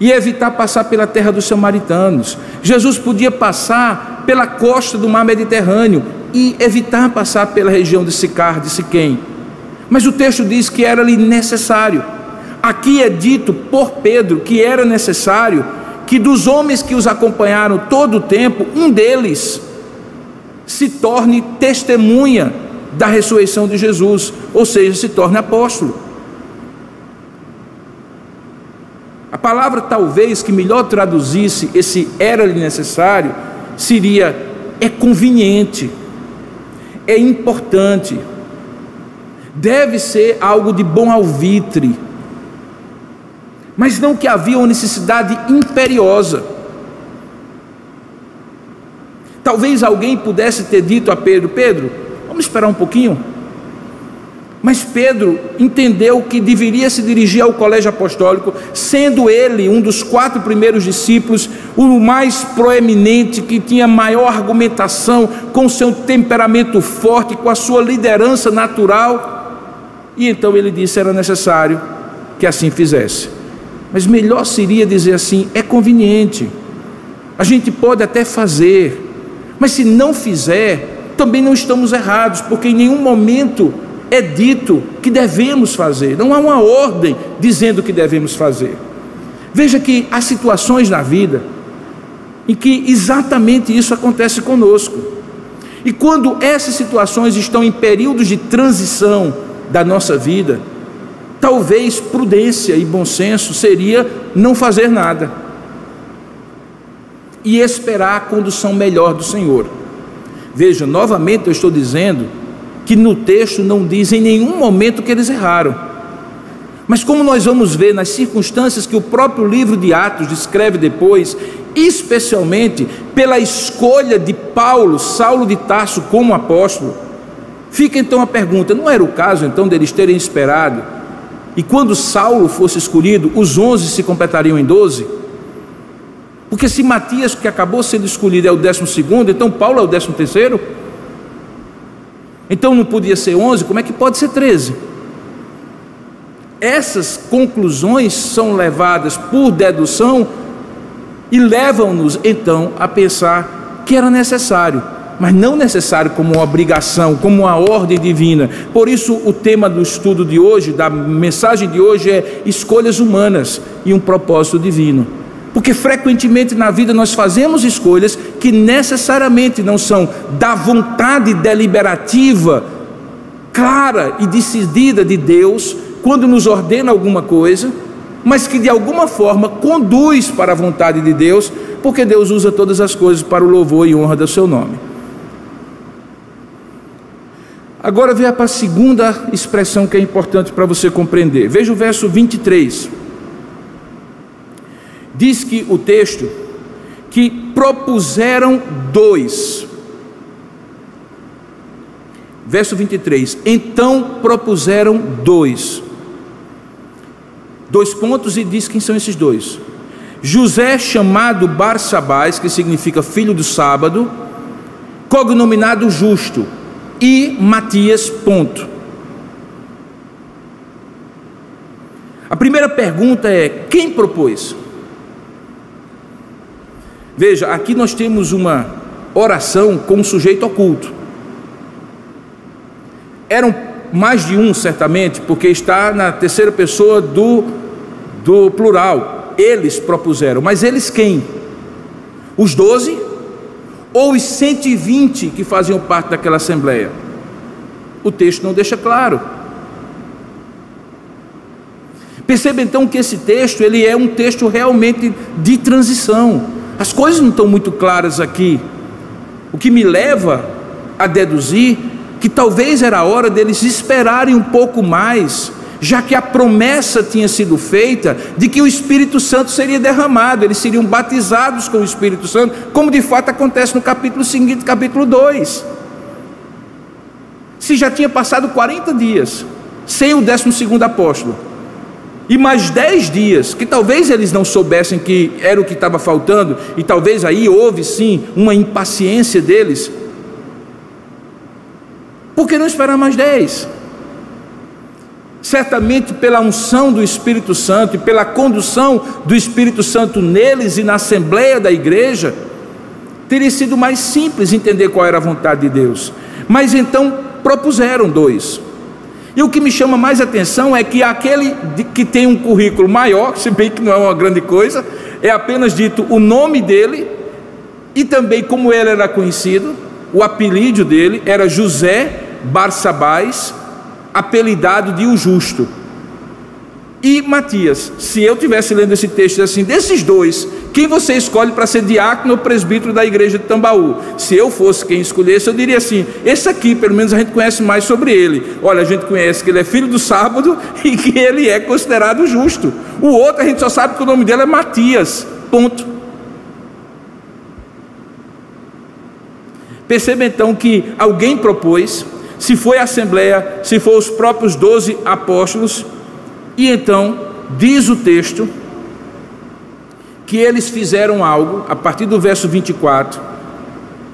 e evitar passar pela terra dos samaritanos. Jesus podia passar pela costa do mar Mediterrâneo e evitar passar pela região de Sicar, de Siquém. Mas o texto diz que era-lhe necessário. Aqui é dito por Pedro que era necessário que dos homens que os acompanharam todo o tempo, um deles se torne testemunha da ressurreição de Jesus, ou seja, se torne apóstolo. A palavra talvez que melhor traduzisse esse era-lhe necessário seria é conveniente, é importante, deve ser algo de bom alvitre mas não que havia uma necessidade imperiosa. Talvez alguém pudesse ter dito a Pedro: Pedro, vamos esperar um pouquinho. Mas Pedro entendeu que deveria se dirigir ao colégio apostólico, sendo ele um dos quatro primeiros discípulos, o mais proeminente, que tinha maior argumentação, com seu temperamento forte, com a sua liderança natural. E então ele disse: era necessário que assim fizesse. Mas melhor seria dizer assim: é conveniente, a gente pode até fazer, mas se não fizer, também não estamos errados, porque em nenhum momento é dito que devemos fazer, não há uma ordem dizendo que devemos fazer. Veja que há situações na vida em que exatamente isso acontece conosco. E quando essas situações estão em períodos de transição, da nossa vida, talvez prudência e bom senso seria não fazer nada e esperar a condução melhor do Senhor. Veja, novamente eu estou dizendo que no texto não diz em nenhum momento que eles erraram. Mas como nós vamos ver nas circunstâncias que o próprio livro de Atos descreve depois, especialmente pela escolha de Paulo, Saulo de Tarso como apóstolo, fica então a pergunta: não era o caso então deles terem esperado? E quando Saulo fosse escolhido, os onze se completariam em doze? Porque se Matias, que acabou sendo escolhido, é o décimo segundo, então Paulo é o décimo terceiro? Então não podia ser onze, como é que pode ser treze? Essas conclusões são levadas por dedução e levam-nos então a pensar que era necessário, mas não necessário como uma obrigação, como uma ordem divina. Por isso, o tema do estudo de hoje, da mensagem de hoje, é escolhas humanas e um propósito divino. Porque frequentemente na vida nós fazemos escolhas que necessariamente não são da vontade deliberativa, clara e decidida de Deus, quando nos ordena alguma coisa, mas que de alguma forma conduz para a vontade de Deus, porque Deus usa todas as coisas para o louvor e honra do seu nome. Agora veja para a segunda expressão que é importante para você compreender. Veja o verso 23. Diz que o texto que propuseram dois. Verso 23. Então propuseram dois dois pontos e diz quem são esses dois. José, chamado Barsabás, que significa filho do sábado, cognominado justo, e Matias, ponto. A primeira pergunta é: quem propôs? Veja, aqui nós temos uma oração com um sujeito oculto. Eram mais de um, certamente, porque está na terceira pessoa do do plural, eles propuseram, mas eles quem? Os doze ou os 120 que faziam parte daquela assembleia? O texto não deixa claro. Perceba então que esse texto ele é um texto realmente de transição. As coisas não estão muito claras aqui. O que me leva a deduzir que talvez era a hora deles esperarem um pouco mais já que a promessa tinha sido feita de que o Espírito Santo seria derramado, eles seriam batizados com o Espírito Santo, como de fato acontece no capítulo seguinte, capítulo 2. Se já tinha passado 40 dias sem o 12 apóstolo, e mais 10 dias, que talvez eles não soubessem que era o que estava faltando, e talvez aí houve sim uma impaciência deles, por que não esperar mais 10? Certamente pela unção do Espírito Santo e pela condução do Espírito Santo neles e na assembleia da igreja, teria sido mais simples entender qual era a vontade de Deus. Mas então propuseram dois. E o que me chama mais atenção é que aquele que tem um currículo maior, se bem que não é uma grande coisa, é apenas dito o nome dele e também como ele era conhecido, o apelido dele era José Barsabás apelidado de o justo. E Matias, se eu tivesse lendo esse texto assim, desses dois, quem você escolhe para ser diácono ou presbítero da igreja de Tambaú? Se eu fosse quem escolhesse, eu diria assim: esse aqui, pelo menos a gente conhece mais sobre ele. Olha, a gente conhece que ele é filho do sábado e que ele é considerado justo. O outro a gente só sabe que o nome dele é Matias. Ponto. Perceba então que alguém propôs se foi a Assembleia, se foi os próprios doze apóstolos, e então diz o texto que eles fizeram algo, a partir do verso 24,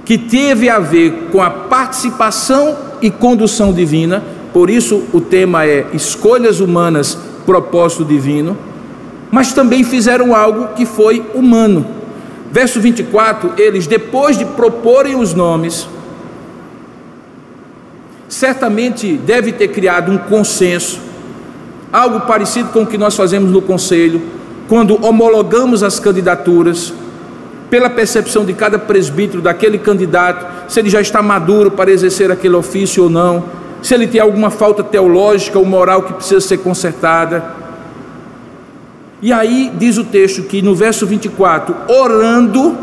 que teve a ver com a participação e condução divina, por isso o tema é escolhas humanas, propósito divino, mas também fizeram algo que foi humano. Verso 24, eles, depois de proporem os nomes, certamente deve ter criado um consenso, algo parecido com o que nós fazemos no conselho, quando homologamos as candidaturas, pela percepção de cada presbítero daquele candidato, se ele já está maduro para exercer aquele ofício ou não. se ele tem alguma falta teológica ou moral que precisa ser consertada. E aí diz o texto que no verso 24, orando,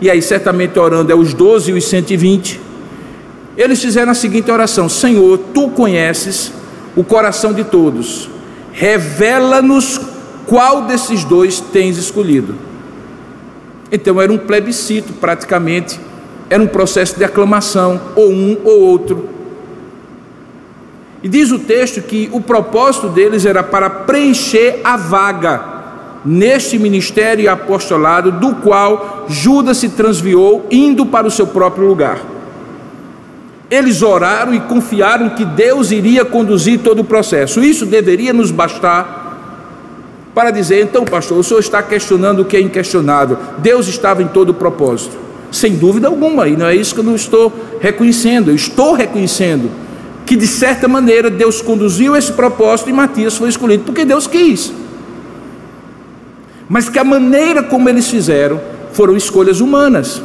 e aí certamente orando é os 12 e os 120, eles fizeram a seguinte oração: Senhor, tu conheces o coração de todos, revela-nos qual desses dois tens escolhido. Então era um plebiscito, praticamente, era um processo de aclamação, ou um ou outro. E diz o texto que o propósito deles era para preencher a vaga neste ministério e apostolado, do qual Judas se transviou, indo para o seu próprio lugar. Eles oraram e confiaram que Deus iria conduzir todo o processo. Isso deveria nos bastar para dizer, então, pastor, o senhor está questionando o que é inquestionável. Deus estava em todo o propósito. Sem dúvida alguma, e não é isso que eu não estou reconhecendo, eu estou reconhecendo que de certa maneira Deus conduziu esse propósito e Matias foi escolhido porque Deus quis. Mas que a maneira como eles fizeram foram escolhas humanas,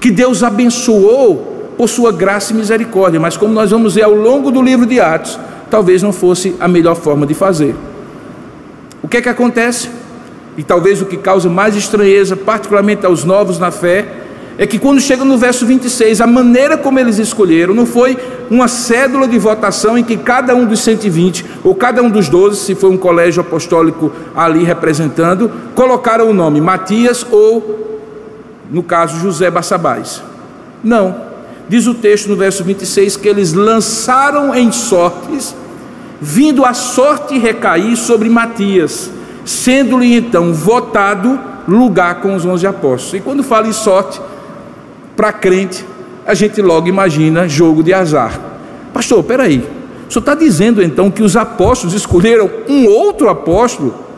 que Deus abençoou por sua graça e misericórdia, mas como nós vamos ver ao longo do livro de Atos, talvez não fosse a melhor forma de fazer. O que é que acontece? E talvez o que causa mais estranheza, particularmente aos novos na fé, é que quando chega no verso 26, a maneira como eles escolheram não foi uma cédula de votação em que cada um dos 120 ou cada um dos 12, se foi um colégio apostólico ali representando, colocaram o nome Matias ou, no caso, José Bassabás. Não. Diz o texto no verso 26 que eles lançaram em sortes, vindo a sorte recair sobre Matias, sendo-lhe então votado lugar com os onze apóstolos. E quando fala em sorte, para crente, a gente logo imagina jogo de azar. Pastor, peraí, o senhor está dizendo então que os apóstolos escolheram um outro apóstolo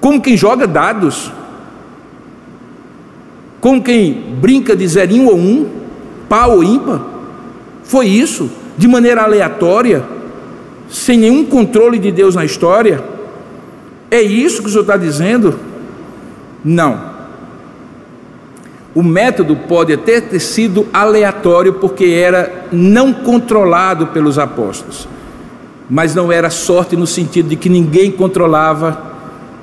como quem joga dados? Como quem brinca de zerinho ou um, pau ou ímpar? Foi isso? De maneira aleatória? Sem nenhum controle de Deus na história? É isso que o senhor está dizendo? Não. O método pode até ter sido aleatório, porque era não controlado pelos apóstolos, mas não era sorte no sentido de que ninguém controlava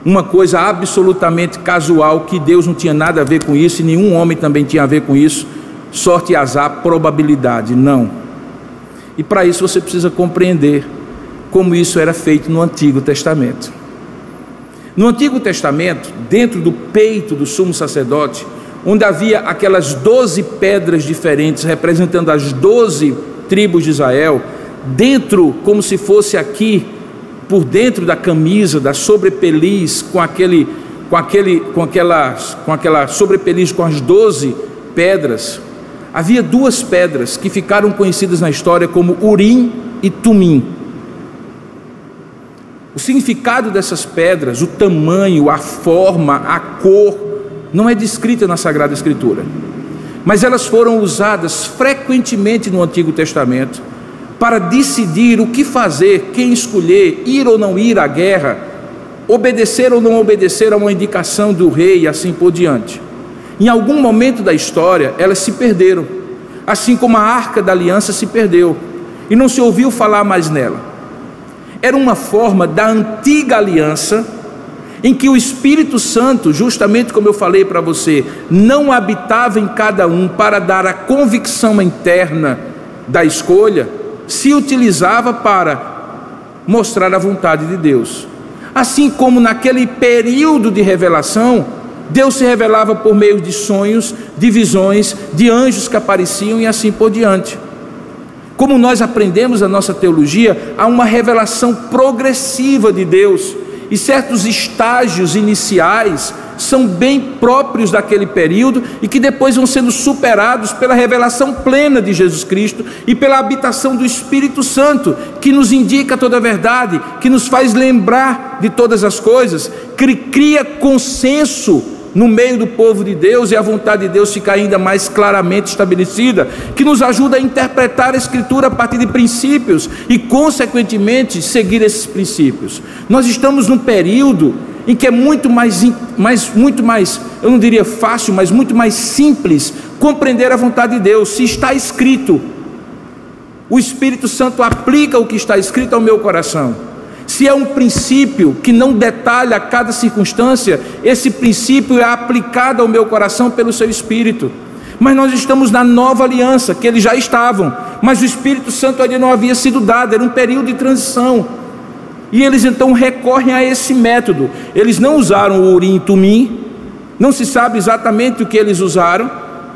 uma coisa absolutamente casual, que Deus não tinha nada a ver com isso e nenhum homem também tinha a ver com isso. Sorte e azar, probabilidade, não. E para isso você precisa compreender como isso era feito no Antigo Testamento. No Antigo Testamento, dentro do peito do sumo sacerdote, onde havia aquelas doze pedras diferentes representando as doze tribos de Israel, dentro, como se fosse aqui, por dentro da camisa, da sobrepeliz, com aquele, com aquele, com aquela, com aquela sobrepeliz com as doze pedras, havia duas pedras que ficaram conhecidas na história como Urim e Tumim. O significado dessas pedras, o tamanho, a forma, a cor, não é descrita na Sagrada Escritura, mas elas foram usadas frequentemente no Antigo Testamento para decidir o que fazer, quem escolher, ir ou não ir à guerra, obedecer ou não obedecer a uma indicação do rei e assim por diante. Em algum momento da história, elas se perderam, assim como a arca da aliança se perdeu e não se ouviu falar mais nela. Era uma forma da antiga aliança em que o Espírito Santo, justamente como eu falei para você, não habitava em cada um para dar a convicção interna da escolha, se utilizava para mostrar a vontade de Deus. Assim como naquele período de revelação, Deus se revelava por meio de sonhos, de visões, de anjos que apareciam e assim por diante. Como nós aprendemos na nossa teologia, há uma revelação progressiva de Deus e certos estágios iniciais são bem próprios daquele período e que depois vão sendo superados pela revelação plena de Jesus Cristo e pela habitação do Espírito Santo, que nos indica toda a verdade, que nos faz lembrar de todas as coisas, que cria consenso no meio do povo de Deus e a vontade de Deus fica ainda mais claramente estabelecida, que nos ajuda a interpretar a Escritura a partir de princípios e, consequentemente, seguir esses princípios. Nós estamos num período em que é muito mais, mais, muito mais, eu não diria fácil, mas muito mais simples compreender a vontade de Deus. Se está escrito, o Espírito Santo aplica o que está escrito ao meu coração. Se é um princípio que não detalha cada circunstância, esse princípio é aplicado ao meu coração pelo seu Espírito. Mas nós estamos na nova aliança, que eles já estavam, mas o Espírito Santo ainda não havia sido dado, era um período de transição. E eles então recorrem a esse método. Eles não usaram o urim e tumim, não se sabe exatamente o que eles usaram.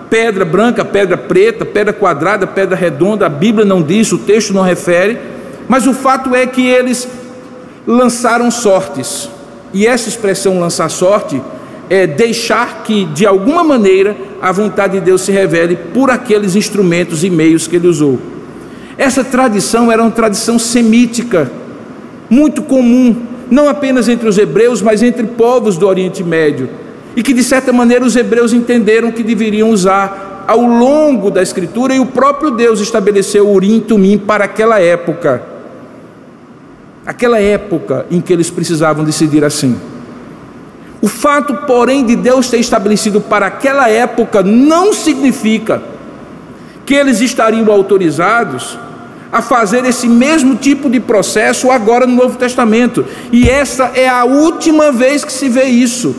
Pedra branca, pedra preta, pedra quadrada, pedra redonda, a Bíblia não diz, o texto não refere, mas o fato é que eles lançaram sortes. E essa expressão lançar sorte é deixar que, de alguma maneira, a vontade de Deus se revele por aqueles instrumentos e meios que ele usou. Essa tradição era uma tradição semítica, muito comum, não apenas entre os hebreus, mas entre povos do Oriente Médio, e que de certa maneira os hebreus entenderam que deveriam usar ao longo da Escritura, e o próprio Deus estabeleceu o Urim Tumim para aquela época, aquela época em que eles precisavam decidir assim. O fato, porém, de Deus ter estabelecido para aquela época não significa que eles estariam autorizados a fazer esse mesmo tipo de processo agora no Novo Testamento. E essa é a última vez que se vê isso.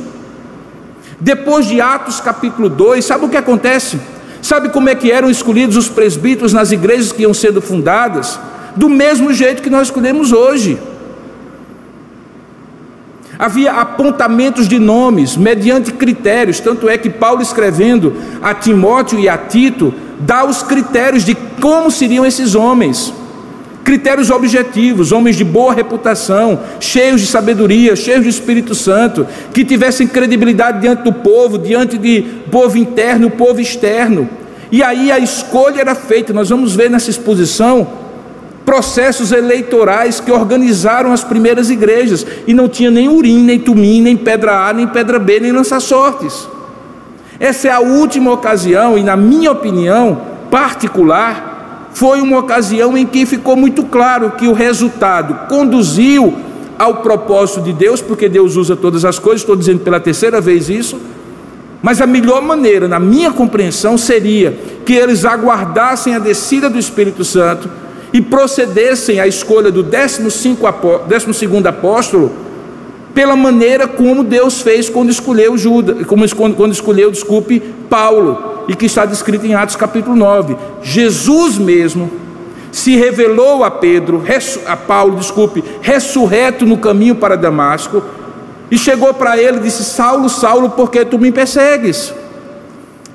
Depois de Atos capítulo 2, sabe o que acontece? Sabe como é que eram escolhidos os presbíteros nas igrejas que iam sendo fundadas? Do mesmo jeito que nós escolhemos hoje havia apontamentos de nomes, mediante critérios, tanto é que Paulo, escrevendo a Timóteo e a Tito, dá os critérios de como seriam esses homens. Critérios objetivos, homens de boa reputação, cheios de sabedoria, cheios de Espírito Santo, que tivessem credibilidade diante do povo, diante de povo interno povo externo. E aí a escolha era feita, nós vamos ver nessa exposição processos eleitorais que organizaram as primeiras igrejas, e não tinha nem urim, nem tumim, nem pedra A, nem pedra B, nem lança-sortes. Essa é a última ocasião, e na minha opinião particular, foi uma ocasião em que ficou muito claro que o resultado conduziu ao propósito de Deus, porque Deus usa todas as coisas, estou dizendo pela terceira vez isso, mas a melhor maneira, na minha compreensão, seria que eles aguardassem a descida do Espírito Santo e procedessem à escolha do 12 apóstolo pela maneira como Deus fez quando escolheu Judas, quando escolheu, desculpe, Paulo, e que está descrito em Atos capítulo 9. Jesus mesmo se revelou a Pedro, a Paulo, desculpe, ressurreto no caminho para Damasco, e chegou para ele e disse: Saulo, Saulo, por que tu me persegues?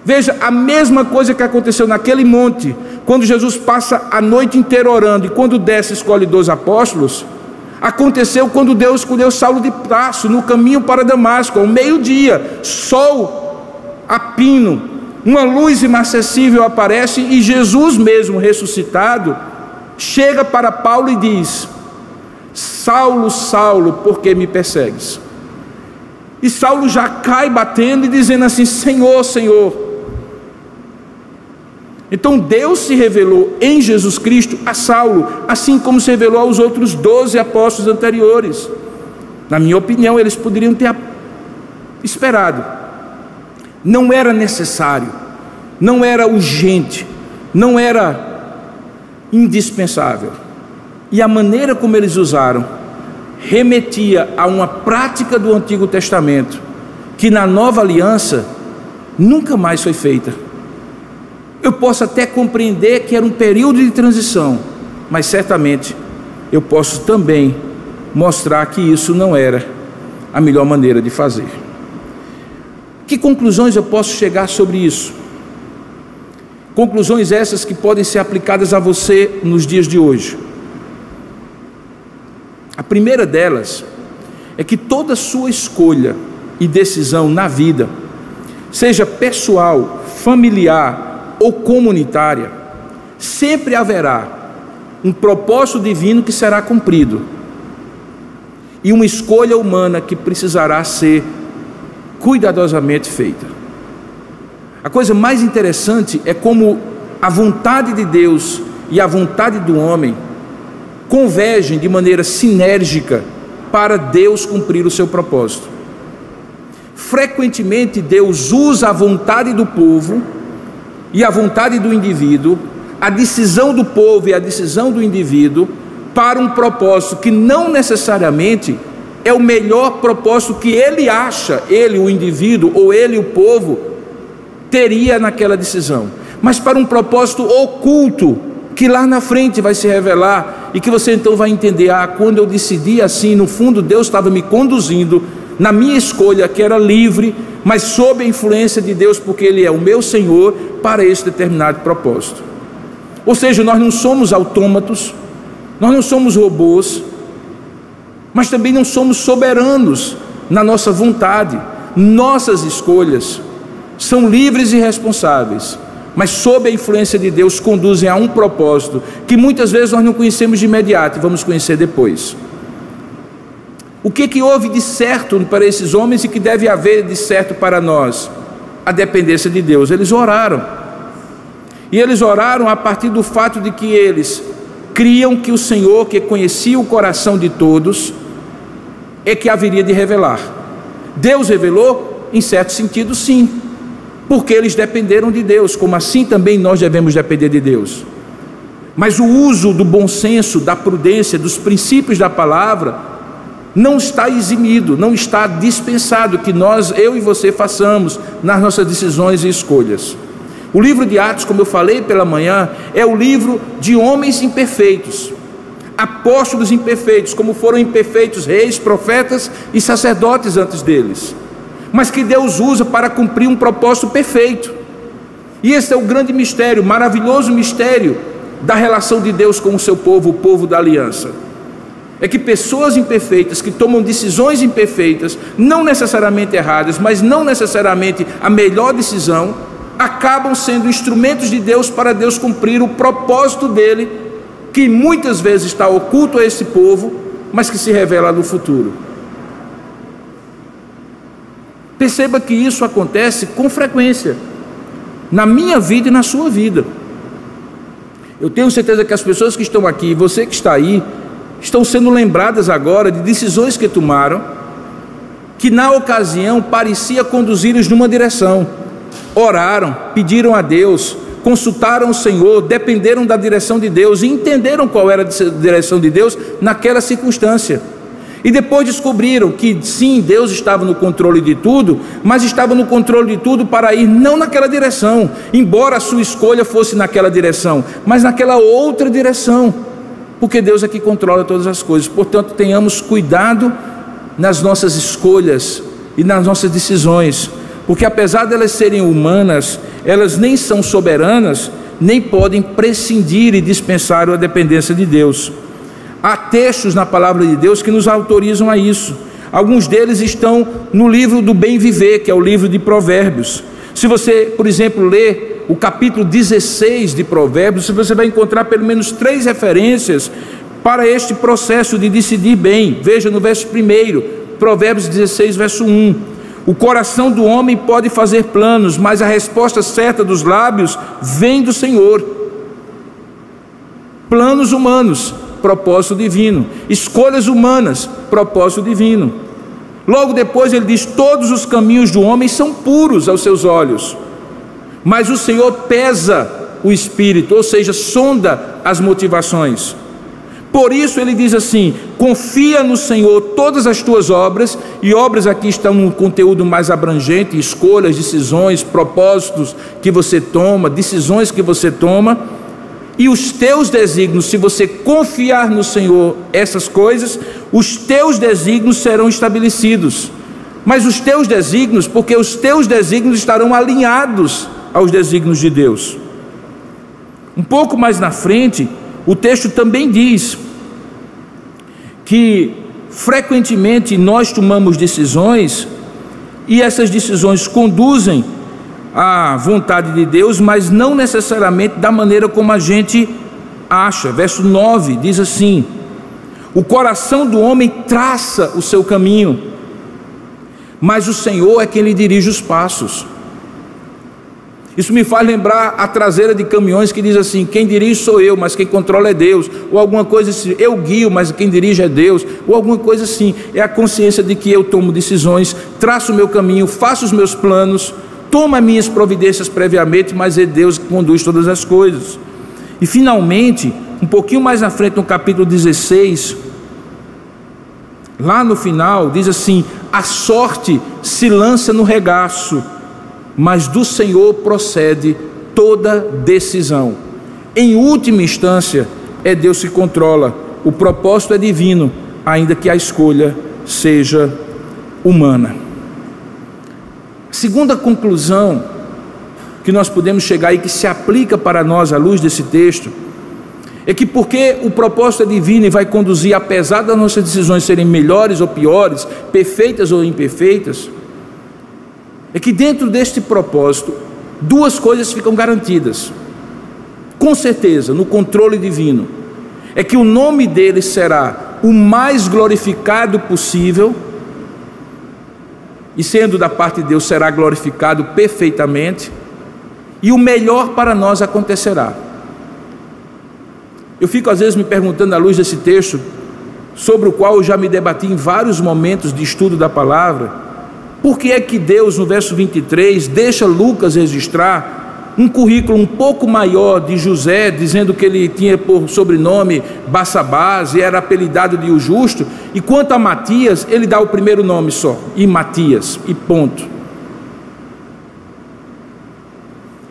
Veja, a mesma coisa que aconteceu naquele monte, quando Jesus passa a noite inteira orando e quando desce escolhe dois apóstolos, aconteceu quando Deus escolheu Saulo de Tarso no caminho para Damasco, ao meio-dia, sol a pino, uma luz inacessível aparece e Jesus mesmo ressuscitado chega para Paulo e diz: Saulo, Saulo, por que me persegues? E Saulo já cai batendo e dizendo assim: Senhor, Senhor, então Deus se revelou em Jesus Cristo a Saulo, assim como se revelou aos outros doze apóstolos anteriores. Na minha opinião, eles poderiam ter esperado. Não era necessário, não era urgente, não era indispensável. E a maneira como eles usaram remetia a uma prática do Antigo Testamento que na nova aliança nunca mais foi feita. Eu posso até compreender que era um período de transição, mas certamente eu posso também mostrar que isso não era a melhor maneira de fazer. Que conclusões eu posso chegar sobre isso? Conclusões essas que podem ser aplicadas a você nos dias de hoje. A primeira delas é que toda sua escolha e decisão na vida, seja pessoal, familiar, ou comunitária, sempre haverá um propósito divino que será cumprido e uma escolha humana que precisará ser cuidadosamente feita. A coisa mais interessante é como a vontade de Deus e a vontade do homem convergem de maneira sinérgica para Deus cumprir o seu propósito. Frequentemente Deus usa a vontade do povo e a vontade do indivíduo a decisão do povo e a decisão do indivíduo para um propósito que não necessariamente é o melhor propósito que ele acha, ele, o indivíduo, ou ele, o povo, teria naquela decisão, mas para um propósito oculto que lá na frente vai se revelar e que você então vai entender: ah, quando eu decidi assim, no fundo Deus estava me conduzindo na minha escolha, que era livre, mas sob a influência de Deus, porque Ele é o meu Senhor, para esse determinado propósito. Ou seja, nós não somos autômatos, nós não somos robôs, mas também não somos soberanos na nossa vontade. Nossas escolhas são livres e responsáveis, mas sob a influência de Deus conduzem a um propósito que muitas vezes nós não conhecemos de imediato e vamos conhecer depois. O que, que houve de certo para esses homens e que deve haver de certo para nós? A dependência de Deus. Eles oraram. E eles oraram a partir do fato de que eles criam que o Senhor, que conhecia o coração de todos, é que haveria de revelar. Deus revelou? Em certo sentido, sim, porque eles dependeram de Deus, como assim também nós devemos depender de Deus. Mas o uso do bom senso, da prudência, dos princípios da palavra, não está eximido, não está dispensado que nós, eu e você, façamos nas nossas decisões e escolhas. O livro de Atos, como eu falei pela manhã, é o livro de homens imperfeitos, apóstolos imperfeitos, como foram imperfeitos reis, profetas e sacerdotes antes deles, mas que Deus usa para cumprir um propósito perfeito. E esse é o grande mistério, maravilhoso mistério da relação de Deus com o seu povo, o povo da aliança. É que pessoas imperfeitas que tomam decisões imperfeitas, não necessariamente erradas, mas não necessariamente a melhor decisão, acabam sendo instrumentos de Deus para Deus cumprir o propósito dele, que muitas vezes está oculto a esse povo, mas que se revela no futuro. Perceba que isso acontece com frequência, na minha vida e na sua vida. Eu tenho certeza que as pessoas que estão aqui, você que está aí, estão sendo lembradas agora de decisões que tomaram, que na ocasião parecia conduzi-los numa direção oraram, pediram a Deus, consultaram o Senhor, dependeram da direção de Deus e entenderam qual era a direção de Deus naquela circunstância. E depois descobriram que sim, Deus estava no controle de tudo, mas estava no controle de tudo para ir não naquela direção, embora a sua escolha fosse naquela direção, mas naquela outra direção, porque Deus é que controla todas as coisas. Portanto, tenhamos cuidado nas nossas escolhas e nas nossas decisões porque apesar de elas serem humanas, elas nem são soberanas, nem podem prescindir e dispensar a dependência de Deus. Há textos na palavra de Deus que nos autorizam a isso. Alguns deles estão no livro do Bem Viver, que é o livro de Provérbios. Se você, por exemplo, ler o capítulo 16 de Provérbios, você vai encontrar pelo menos três referências para este processo de decidir bem. Veja no verso 1, Provérbios 16, verso 1. O coração do homem pode fazer planos, mas a resposta certa dos lábios vem do Senhor. Planos humanos, propósito divino. Escolhas humanas, propósito divino. Logo depois ele diz: Todos os caminhos do homem são puros aos seus olhos, mas o Senhor pesa o espírito, ou seja, sonda as motivações. Por isso ele diz assim: confia no Senhor todas as tuas obras, e obras aqui estão num conteúdo mais abrangente, escolhas, decisões, propósitos que você toma, decisões que você toma, e os teus desígnios, se você confiar no Senhor essas coisas, os teus desígnios serão estabelecidos. Mas os teus desígnios, porque os teus desígnios estarão alinhados aos desígnios de Deus. Um pouco mais na frente, o texto também diz: que frequentemente nós tomamos decisões e essas decisões conduzem à vontade de Deus, mas não necessariamente da maneira como a gente acha. Verso 9 diz assim: O coração do homem traça o seu caminho, mas o Senhor é quem lhe dirige os passos. Isso me faz lembrar a traseira de caminhões que diz assim: quem dirige sou eu, mas quem controla é Deus. Ou alguma coisa assim, eu guio, mas quem dirige é Deus. Ou alguma coisa assim. É a consciência de que eu tomo decisões, traço o meu caminho, faço os meus planos, tomo as minhas providências previamente, mas é Deus que conduz todas as coisas. E finalmente, um pouquinho mais na frente, no capítulo 16, lá no final, diz assim: A sorte se lança no regaço, mas do Senhor procede toda decisão. Em última instância, é Deus que controla, o propósito é divino, ainda que a escolha seja humana. Segunda conclusão que nós podemos chegar e que se aplica para nós à luz desse texto é que porque o propósito é divino e vai conduzir, apesar das nossas decisões serem melhores ou piores, perfeitas ou imperfeitas, é que dentro deste propósito duas coisas ficam garantidas. Com certeza, no controle divino, é que o nome dele será o mais glorificado possível, e sendo da parte de Deus, será glorificado perfeitamente, e o melhor para nós acontecerá. Eu fico às vezes me perguntando à luz desse texto, sobre o qual eu já me debati em vários momentos de estudo da palavra, por que é que Deus, no verso 23, deixa Lucas registrar um currículo um pouco maior de José, dizendo que ele tinha por sobrenome Bassabás e era apelidado de o Justo, e quanto a Matias, ele dá o primeiro nome só, e Matias, e ponto.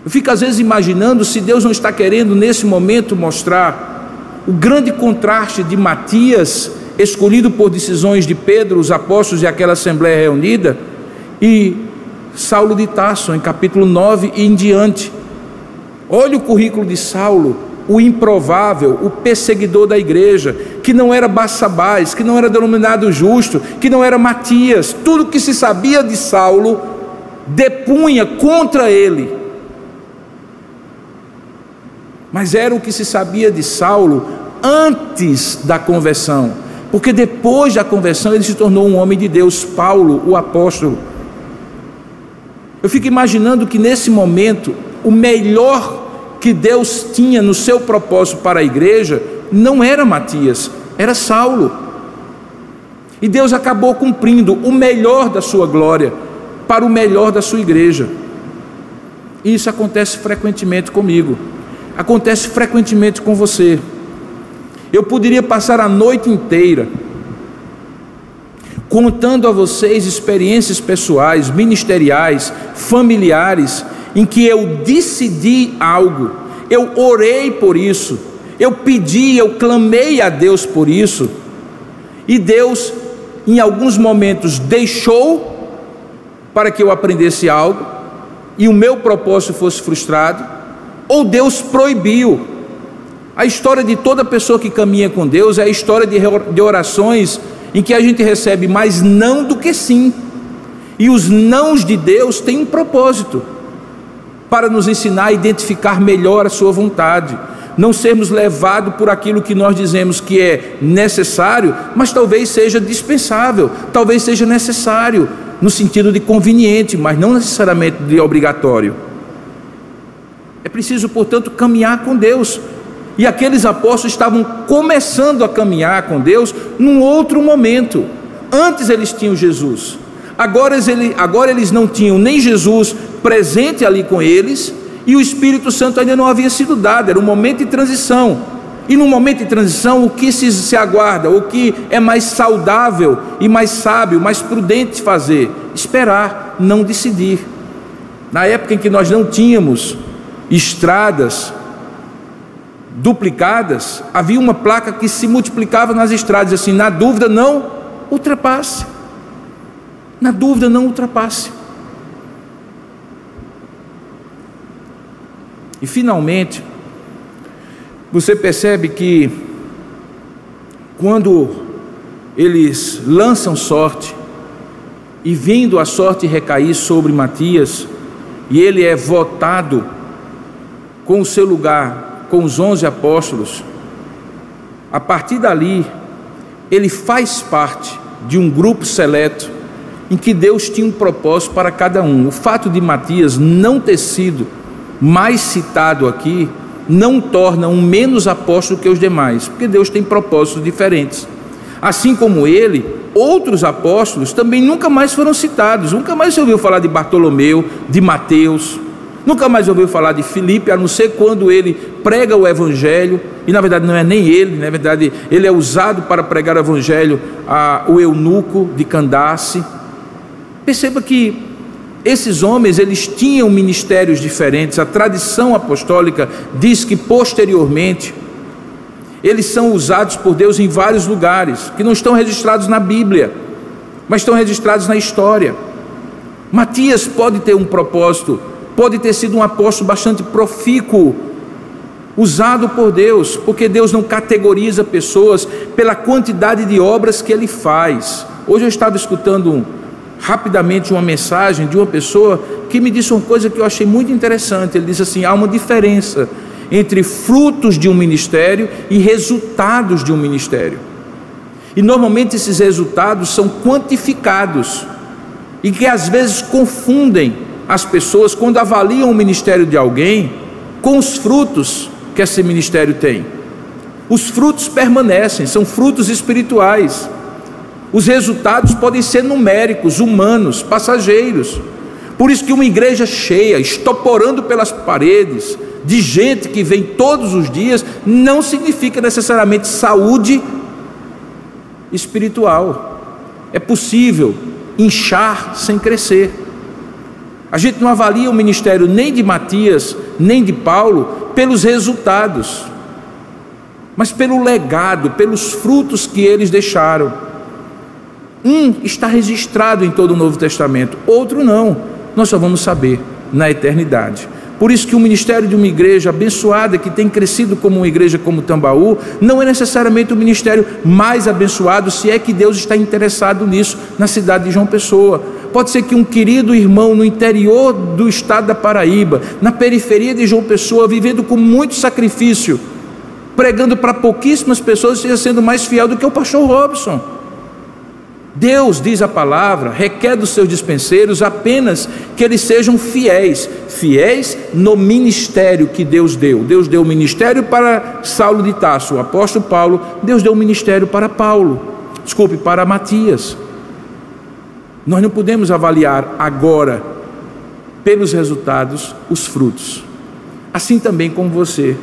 Eu fico às vezes imaginando se Deus não está querendo nesse momento mostrar o grande contraste de Matias, escolhido por decisões de Pedro, os apóstolos e aquela assembleia reunida, e Saulo de Tarso, em capítulo 9 e em diante. Olha o currículo de Saulo, o improvável, o perseguidor da igreja, que não era Bassabás, que não era denominado justo, que não era Matias, tudo que se sabia de Saulo depunha contra ele mas era o que se sabia de Saulo antes da conversão, porque depois da conversão ele se tornou um homem de Deus, Paulo, o apóstolo. Eu fico imaginando que nesse momento, o melhor que Deus tinha no seu propósito para a igreja não era Matias, era Saulo. E Deus acabou cumprindo o melhor da sua glória para o melhor da sua igreja. E isso acontece frequentemente comigo acontece frequentemente com você. Eu poderia passar a noite inteira contando a vocês experiências pessoais, ministeriais, familiares, em que eu decidi algo, eu orei por isso, eu pedi, eu clamei a Deus por isso, e Deus, em alguns momentos, deixou para que eu aprendesse algo, e o meu propósito fosse frustrado, ou Deus proibiu. A história de toda pessoa que caminha com Deus é a história de orações em que a gente recebe mais não do que sim. E os nãos de Deus têm um propósito para nos ensinar a identificar melhor a Sua vontade, não sermos levados por aquilo que nós dizemos que é necessário, mas talvez seja dispensável, talvez seja necessário, no sentido de conveniente, mas não necessariamente de obrigatório. É preciso, portanto, caminhar com Deus. E aqueles apóstolos estavam começando a caminhar com Deus num outro momento. Antes eles tinham Jesus. Agora eles, agora eles não tinham nem Jesus presente ali com eles, e o Espírito Santo ainda não havia sido dado, era um momento de transição. E no momento de transição, o que se, se aguarda, o que é mais saudável e mais sábio, mais prudente fazer? Esperar, não decidir. Na época em que nós não tínhamos estradas duplicadas, havia uma placa que se multiplicava nas estradas, assim, na dúvida não ultrapasse. Na dúvida não ultrapasse. E finalmente, você percebe que quando eles lançam sorte, e vindo a sorte recair sobre Matias, e ele é votado com o seu lugar com os onze apóstolos, a partir dali, ele faz parte de um grupo seleto em que Deus tinha um propósito para cada um. O fato de Matias não ter sido mais citado aqui não torna um menos apóstolo que os demais, porque Deus tem propósitos diferentes. Assim como ele, outros apóstolos também nunca mais foram citados, nunca mais se ouviu falar de Bartolomeu, de Mateus, Nunca mais ouviu falar de Filipe, a não ser quando ele prega o evangelho, e na verdade não é nem ele, na verdade ele é usado para pregar o evangelho a eunuco de Candace. Perceba que esses homens, eles tinham ministérios diferentes. A tradição apostólica diz que posteriormente eles são usados por Deus em vários lugares, que não estão registrados na Bíblia, mas estão registrados na história. Matias pode ter um propósito, pode ter sido um apóstolo bastante profícuo, usado por Deus, porque Deus não categoriza pessoas pela quantidade de obras que ele faz. Hoje eu estava escutando rapidamente uma mensagem de uma pessoa que me disse uma coisa que eu achei muito interessante. Ele disse assim: há uma diferença entre frutos de um ministério e resultados de um ministério. E normalmente esses resultados são quantificados e que às vezes confundem as pessoas quando avaliam o ministério de alguém com os frutos que esse ministério tem. Os frutos permanecem, são frutos espirituais. Os resultados podem ser numéricos, humanos, passageiros. Por isso que uma igreja cheia, estoporando pelas paredes, de gente que vem todos os dias, não significa necessariamente saúde espiritual. É possível inchar sem crescer. A gente não avalia o ministério nem de Matias, nem de Paulo pelos resultados, mas pelo legado, pelos frutos que eles deixaram. Um está registrado em todo o Novo Testamento, outro não. Nós só vamos saber na eternidade. Por isso que o ministério de uma igreja abençoada, que tem crescido como uma igreja como Tambaú, não é necessariamente o ministério mais abençoado, se é que Deus está interessado nisso na cidade de João Pessoa. Pode ser que um querido irmão no interior do estado da Paraíba, na periferia de João Pessoa, vivendo com muito sacrifício, pregando para pouquíssimas pessoas, esteja sendo mais fiel do que o pastor Robson. Deus, diz a palavra, requer dos seus dispenseiros apenas que eles sejam fiéis, fiéis no ministério que Deus deu. Deus deu o ministério para Saulo de Tarso, o apóstolo Paulo, Deus deu o ministério para Paulo, desculpe, para Matias. Nós não podemos avaliar agora, pelos resultados, os frutos. Assim também como você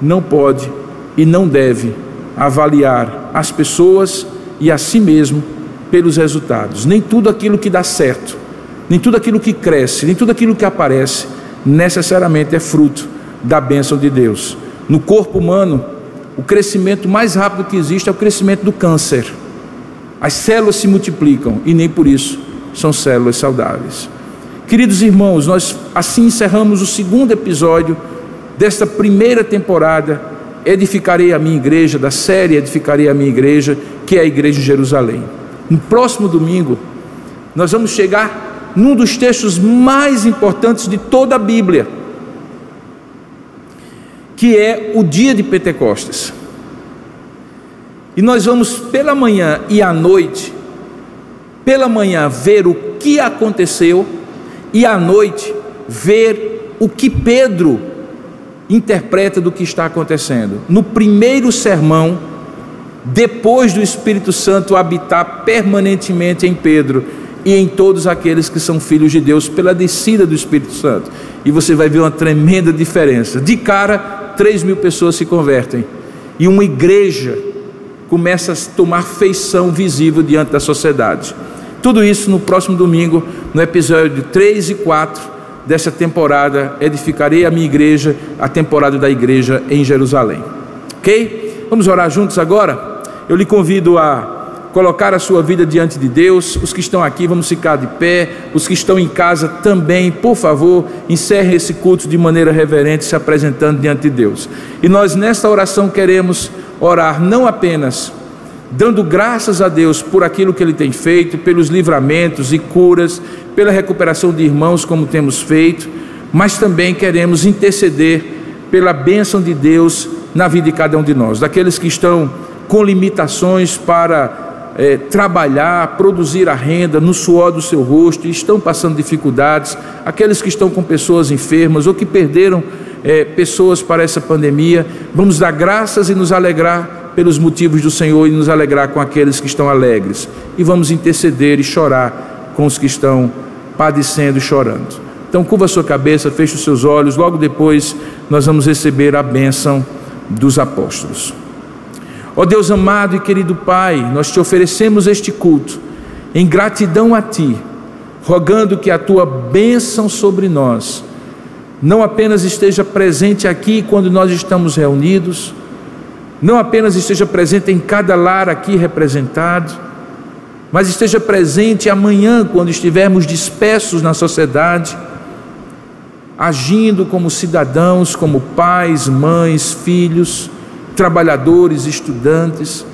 não pode e não deve avaliar as pessoas e a si mesmo pelos resultados. Nem tudo aquilo que dá certo, nem tudo aquilo que cresce, nem tudo aquilo que aparece, necessariamente é fruto da bênção de Deus. No corpo humano, o crescimento mais rápido que existe é o crescimento do câncer. As células se multiplicam e nem por isso são células saudáveis. Queridos irmãos, nós assim encerramos o segundo episódio desta primeira temporada. Edificarei a minha igreja, da série Edificarei a minha igreja, que é a Igreja de Jerusalém. No próximo domingo, nós vamos chegar num dos textos mais importantes de toda a Bíblia, que é o dia de Pentecostes. E nós vamos pela manhã e à noite, pela manhã ver o que aconteceu e à noite ver o que Pedro interpreta do que está acontecendo. No primeiro sermão, depois do Espírito Santo habitar permanentemente em Pedro e em todos aqueles que são filhos de Deus pela descida do Espírito Santo. E você vai ver uma tremenda diferença. De cara, 3 mil pessoas se convertem e uma igreja começa a tomar feição visível diante da sociedade. Tudo isso no próximo domingo, no episódio 3 e 4 dessa temporada, Edificarei a minha igreja, a temporada da igreja em Jerusalém. Ok? Vamos orar juntos agora? Eu lhe convido a colocar a sua vida diante de Deus. Os que estão aqui, vamos ficar de pé. Os que estão em casa também, por favor, encerre esse culto de maneira reverente, se apresentando diante de Deus. E nós, nesta oração, queremos orar não apenas dando graças a Deus por aquilo que Ele tem feito, pelos livramentos e curas, pela recuperação de irmãos, como temos feito, mas também queremos interceder pela bênção de Deus na vida de cada um de nós, daqueles que estão com limitações para é, trabalhar, produzir a renda no suor do seu rosto, estão passando dificuldades, aqueles que estão com pessoas enfermas ou que perderam é, pessoas para essa pandemia, vamos dar graças e nos alegrar pelos motivos do Senhor e nos alegrar com aqueles que estão alegres, e vamos interceder e chorar com os que estão padecendo e chorando. Então, curva sua cabeça, feche os seus olhos, logo depois nós vamos receber a bênção dos apóstolos. Ó Deus amado e querido Pai, nós te oferecemos este culto em gratidão a Ti, rogando que a Tua bênção sobre nós não apenas esteja presente aqui quando nós estamos reunidos, não apenas esteja presente em cada lar aqui representado, mas esteja presente amanhã quando estivermos dispersos na sociedade, agindo como cidadãos, como pais, mães, filhos, trabalhadores, estudantes.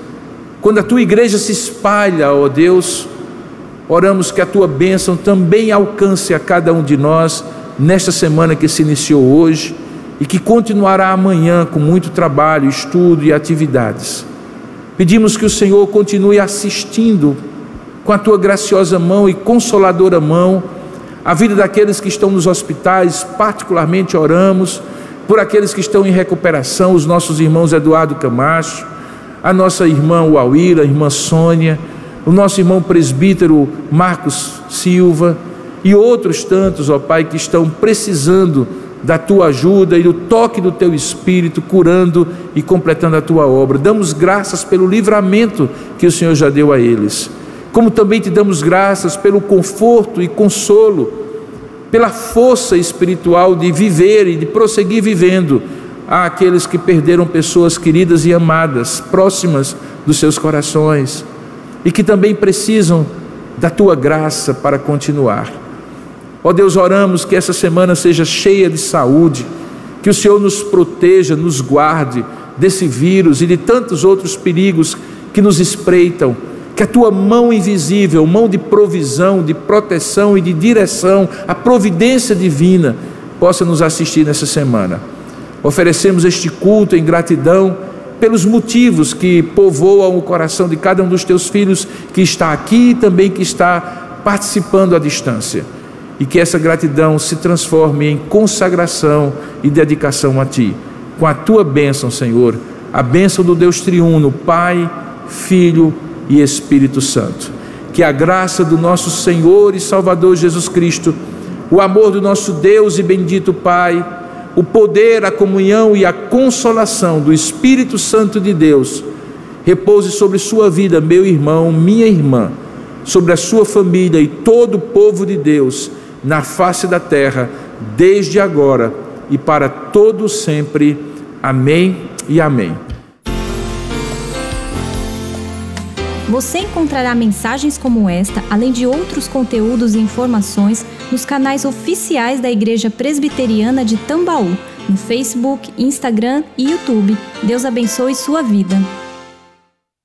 Quando a tua igreja se espalha, ó Deus, oramos que a tua bênção também alcance a cada um de nós nesta semana que se iniciou hoje e que continuará amanhã com muito trabalho, estudo e atividades. Pedimos que o Senhor continue assistindo com a tua graciosa mão e consoladora mão a vida daqueles que estão nos hospitais, particularmente oramos por aqueles que estão em recuperação, os nossos irmãos Eduardo Camacho, a nossa irmã Uauíra, a irmã Sônia, o nosso irmão presbítero Marcos Silva, e outros tantos, ó Pai, que estão precisando da tua ajuda e do toque do teu espírito, curando e completando a tua obra. Damos graças pelo livramento que o Senhor já deu a eles. Como também te damos graças pelo conforto e consolo, pela força espiritual de viver e de prosseguir vivendo àqueles que perderam pessoas queridas e amadas, próximas dos seus corações e que também precisam da tua graça para continuar. Ó Deus, oramos que essa semana seja cheia de saúde, que o Senhor nos proteja, nos guarde desse vírus e de tantos outros perigos que nos espreitam. Que a tua mão invisível, mão de provisão, de proteção e de direção, a providência divina, possa nos assistir nessa semana. Oferecemos este culto em gratidão pelos motivos que povoam o coração de cada um dos teus filhos que está aqui e também que está participando à distância e que essa gratidão se transforme em consagração e dedicação a Ti. Com a Tua bênção, Senhor, a bênção do Deus triuno, Pai, Filho e Espírito Santo. Que a graça do nosso Senhor e Salvador Jesus Cristo, o amor do nosso Deus e bendito Pai, o poder, a comunhão e a consolação do Espírito Santo de Deus repouse sobre sua vida, meu irmão, minha irmã, sobre a sua família e todo o povo de Deus na face da terra, desde agora e para todo sempre. Amém e amém. Você encontrará mensagens como esta, além de outros conteúdos e informações, nos canais oficiais da Igreja Presbiteriana de Tambaú, no Facebook, Instagram e YouTube. Deus abençoe sua vida.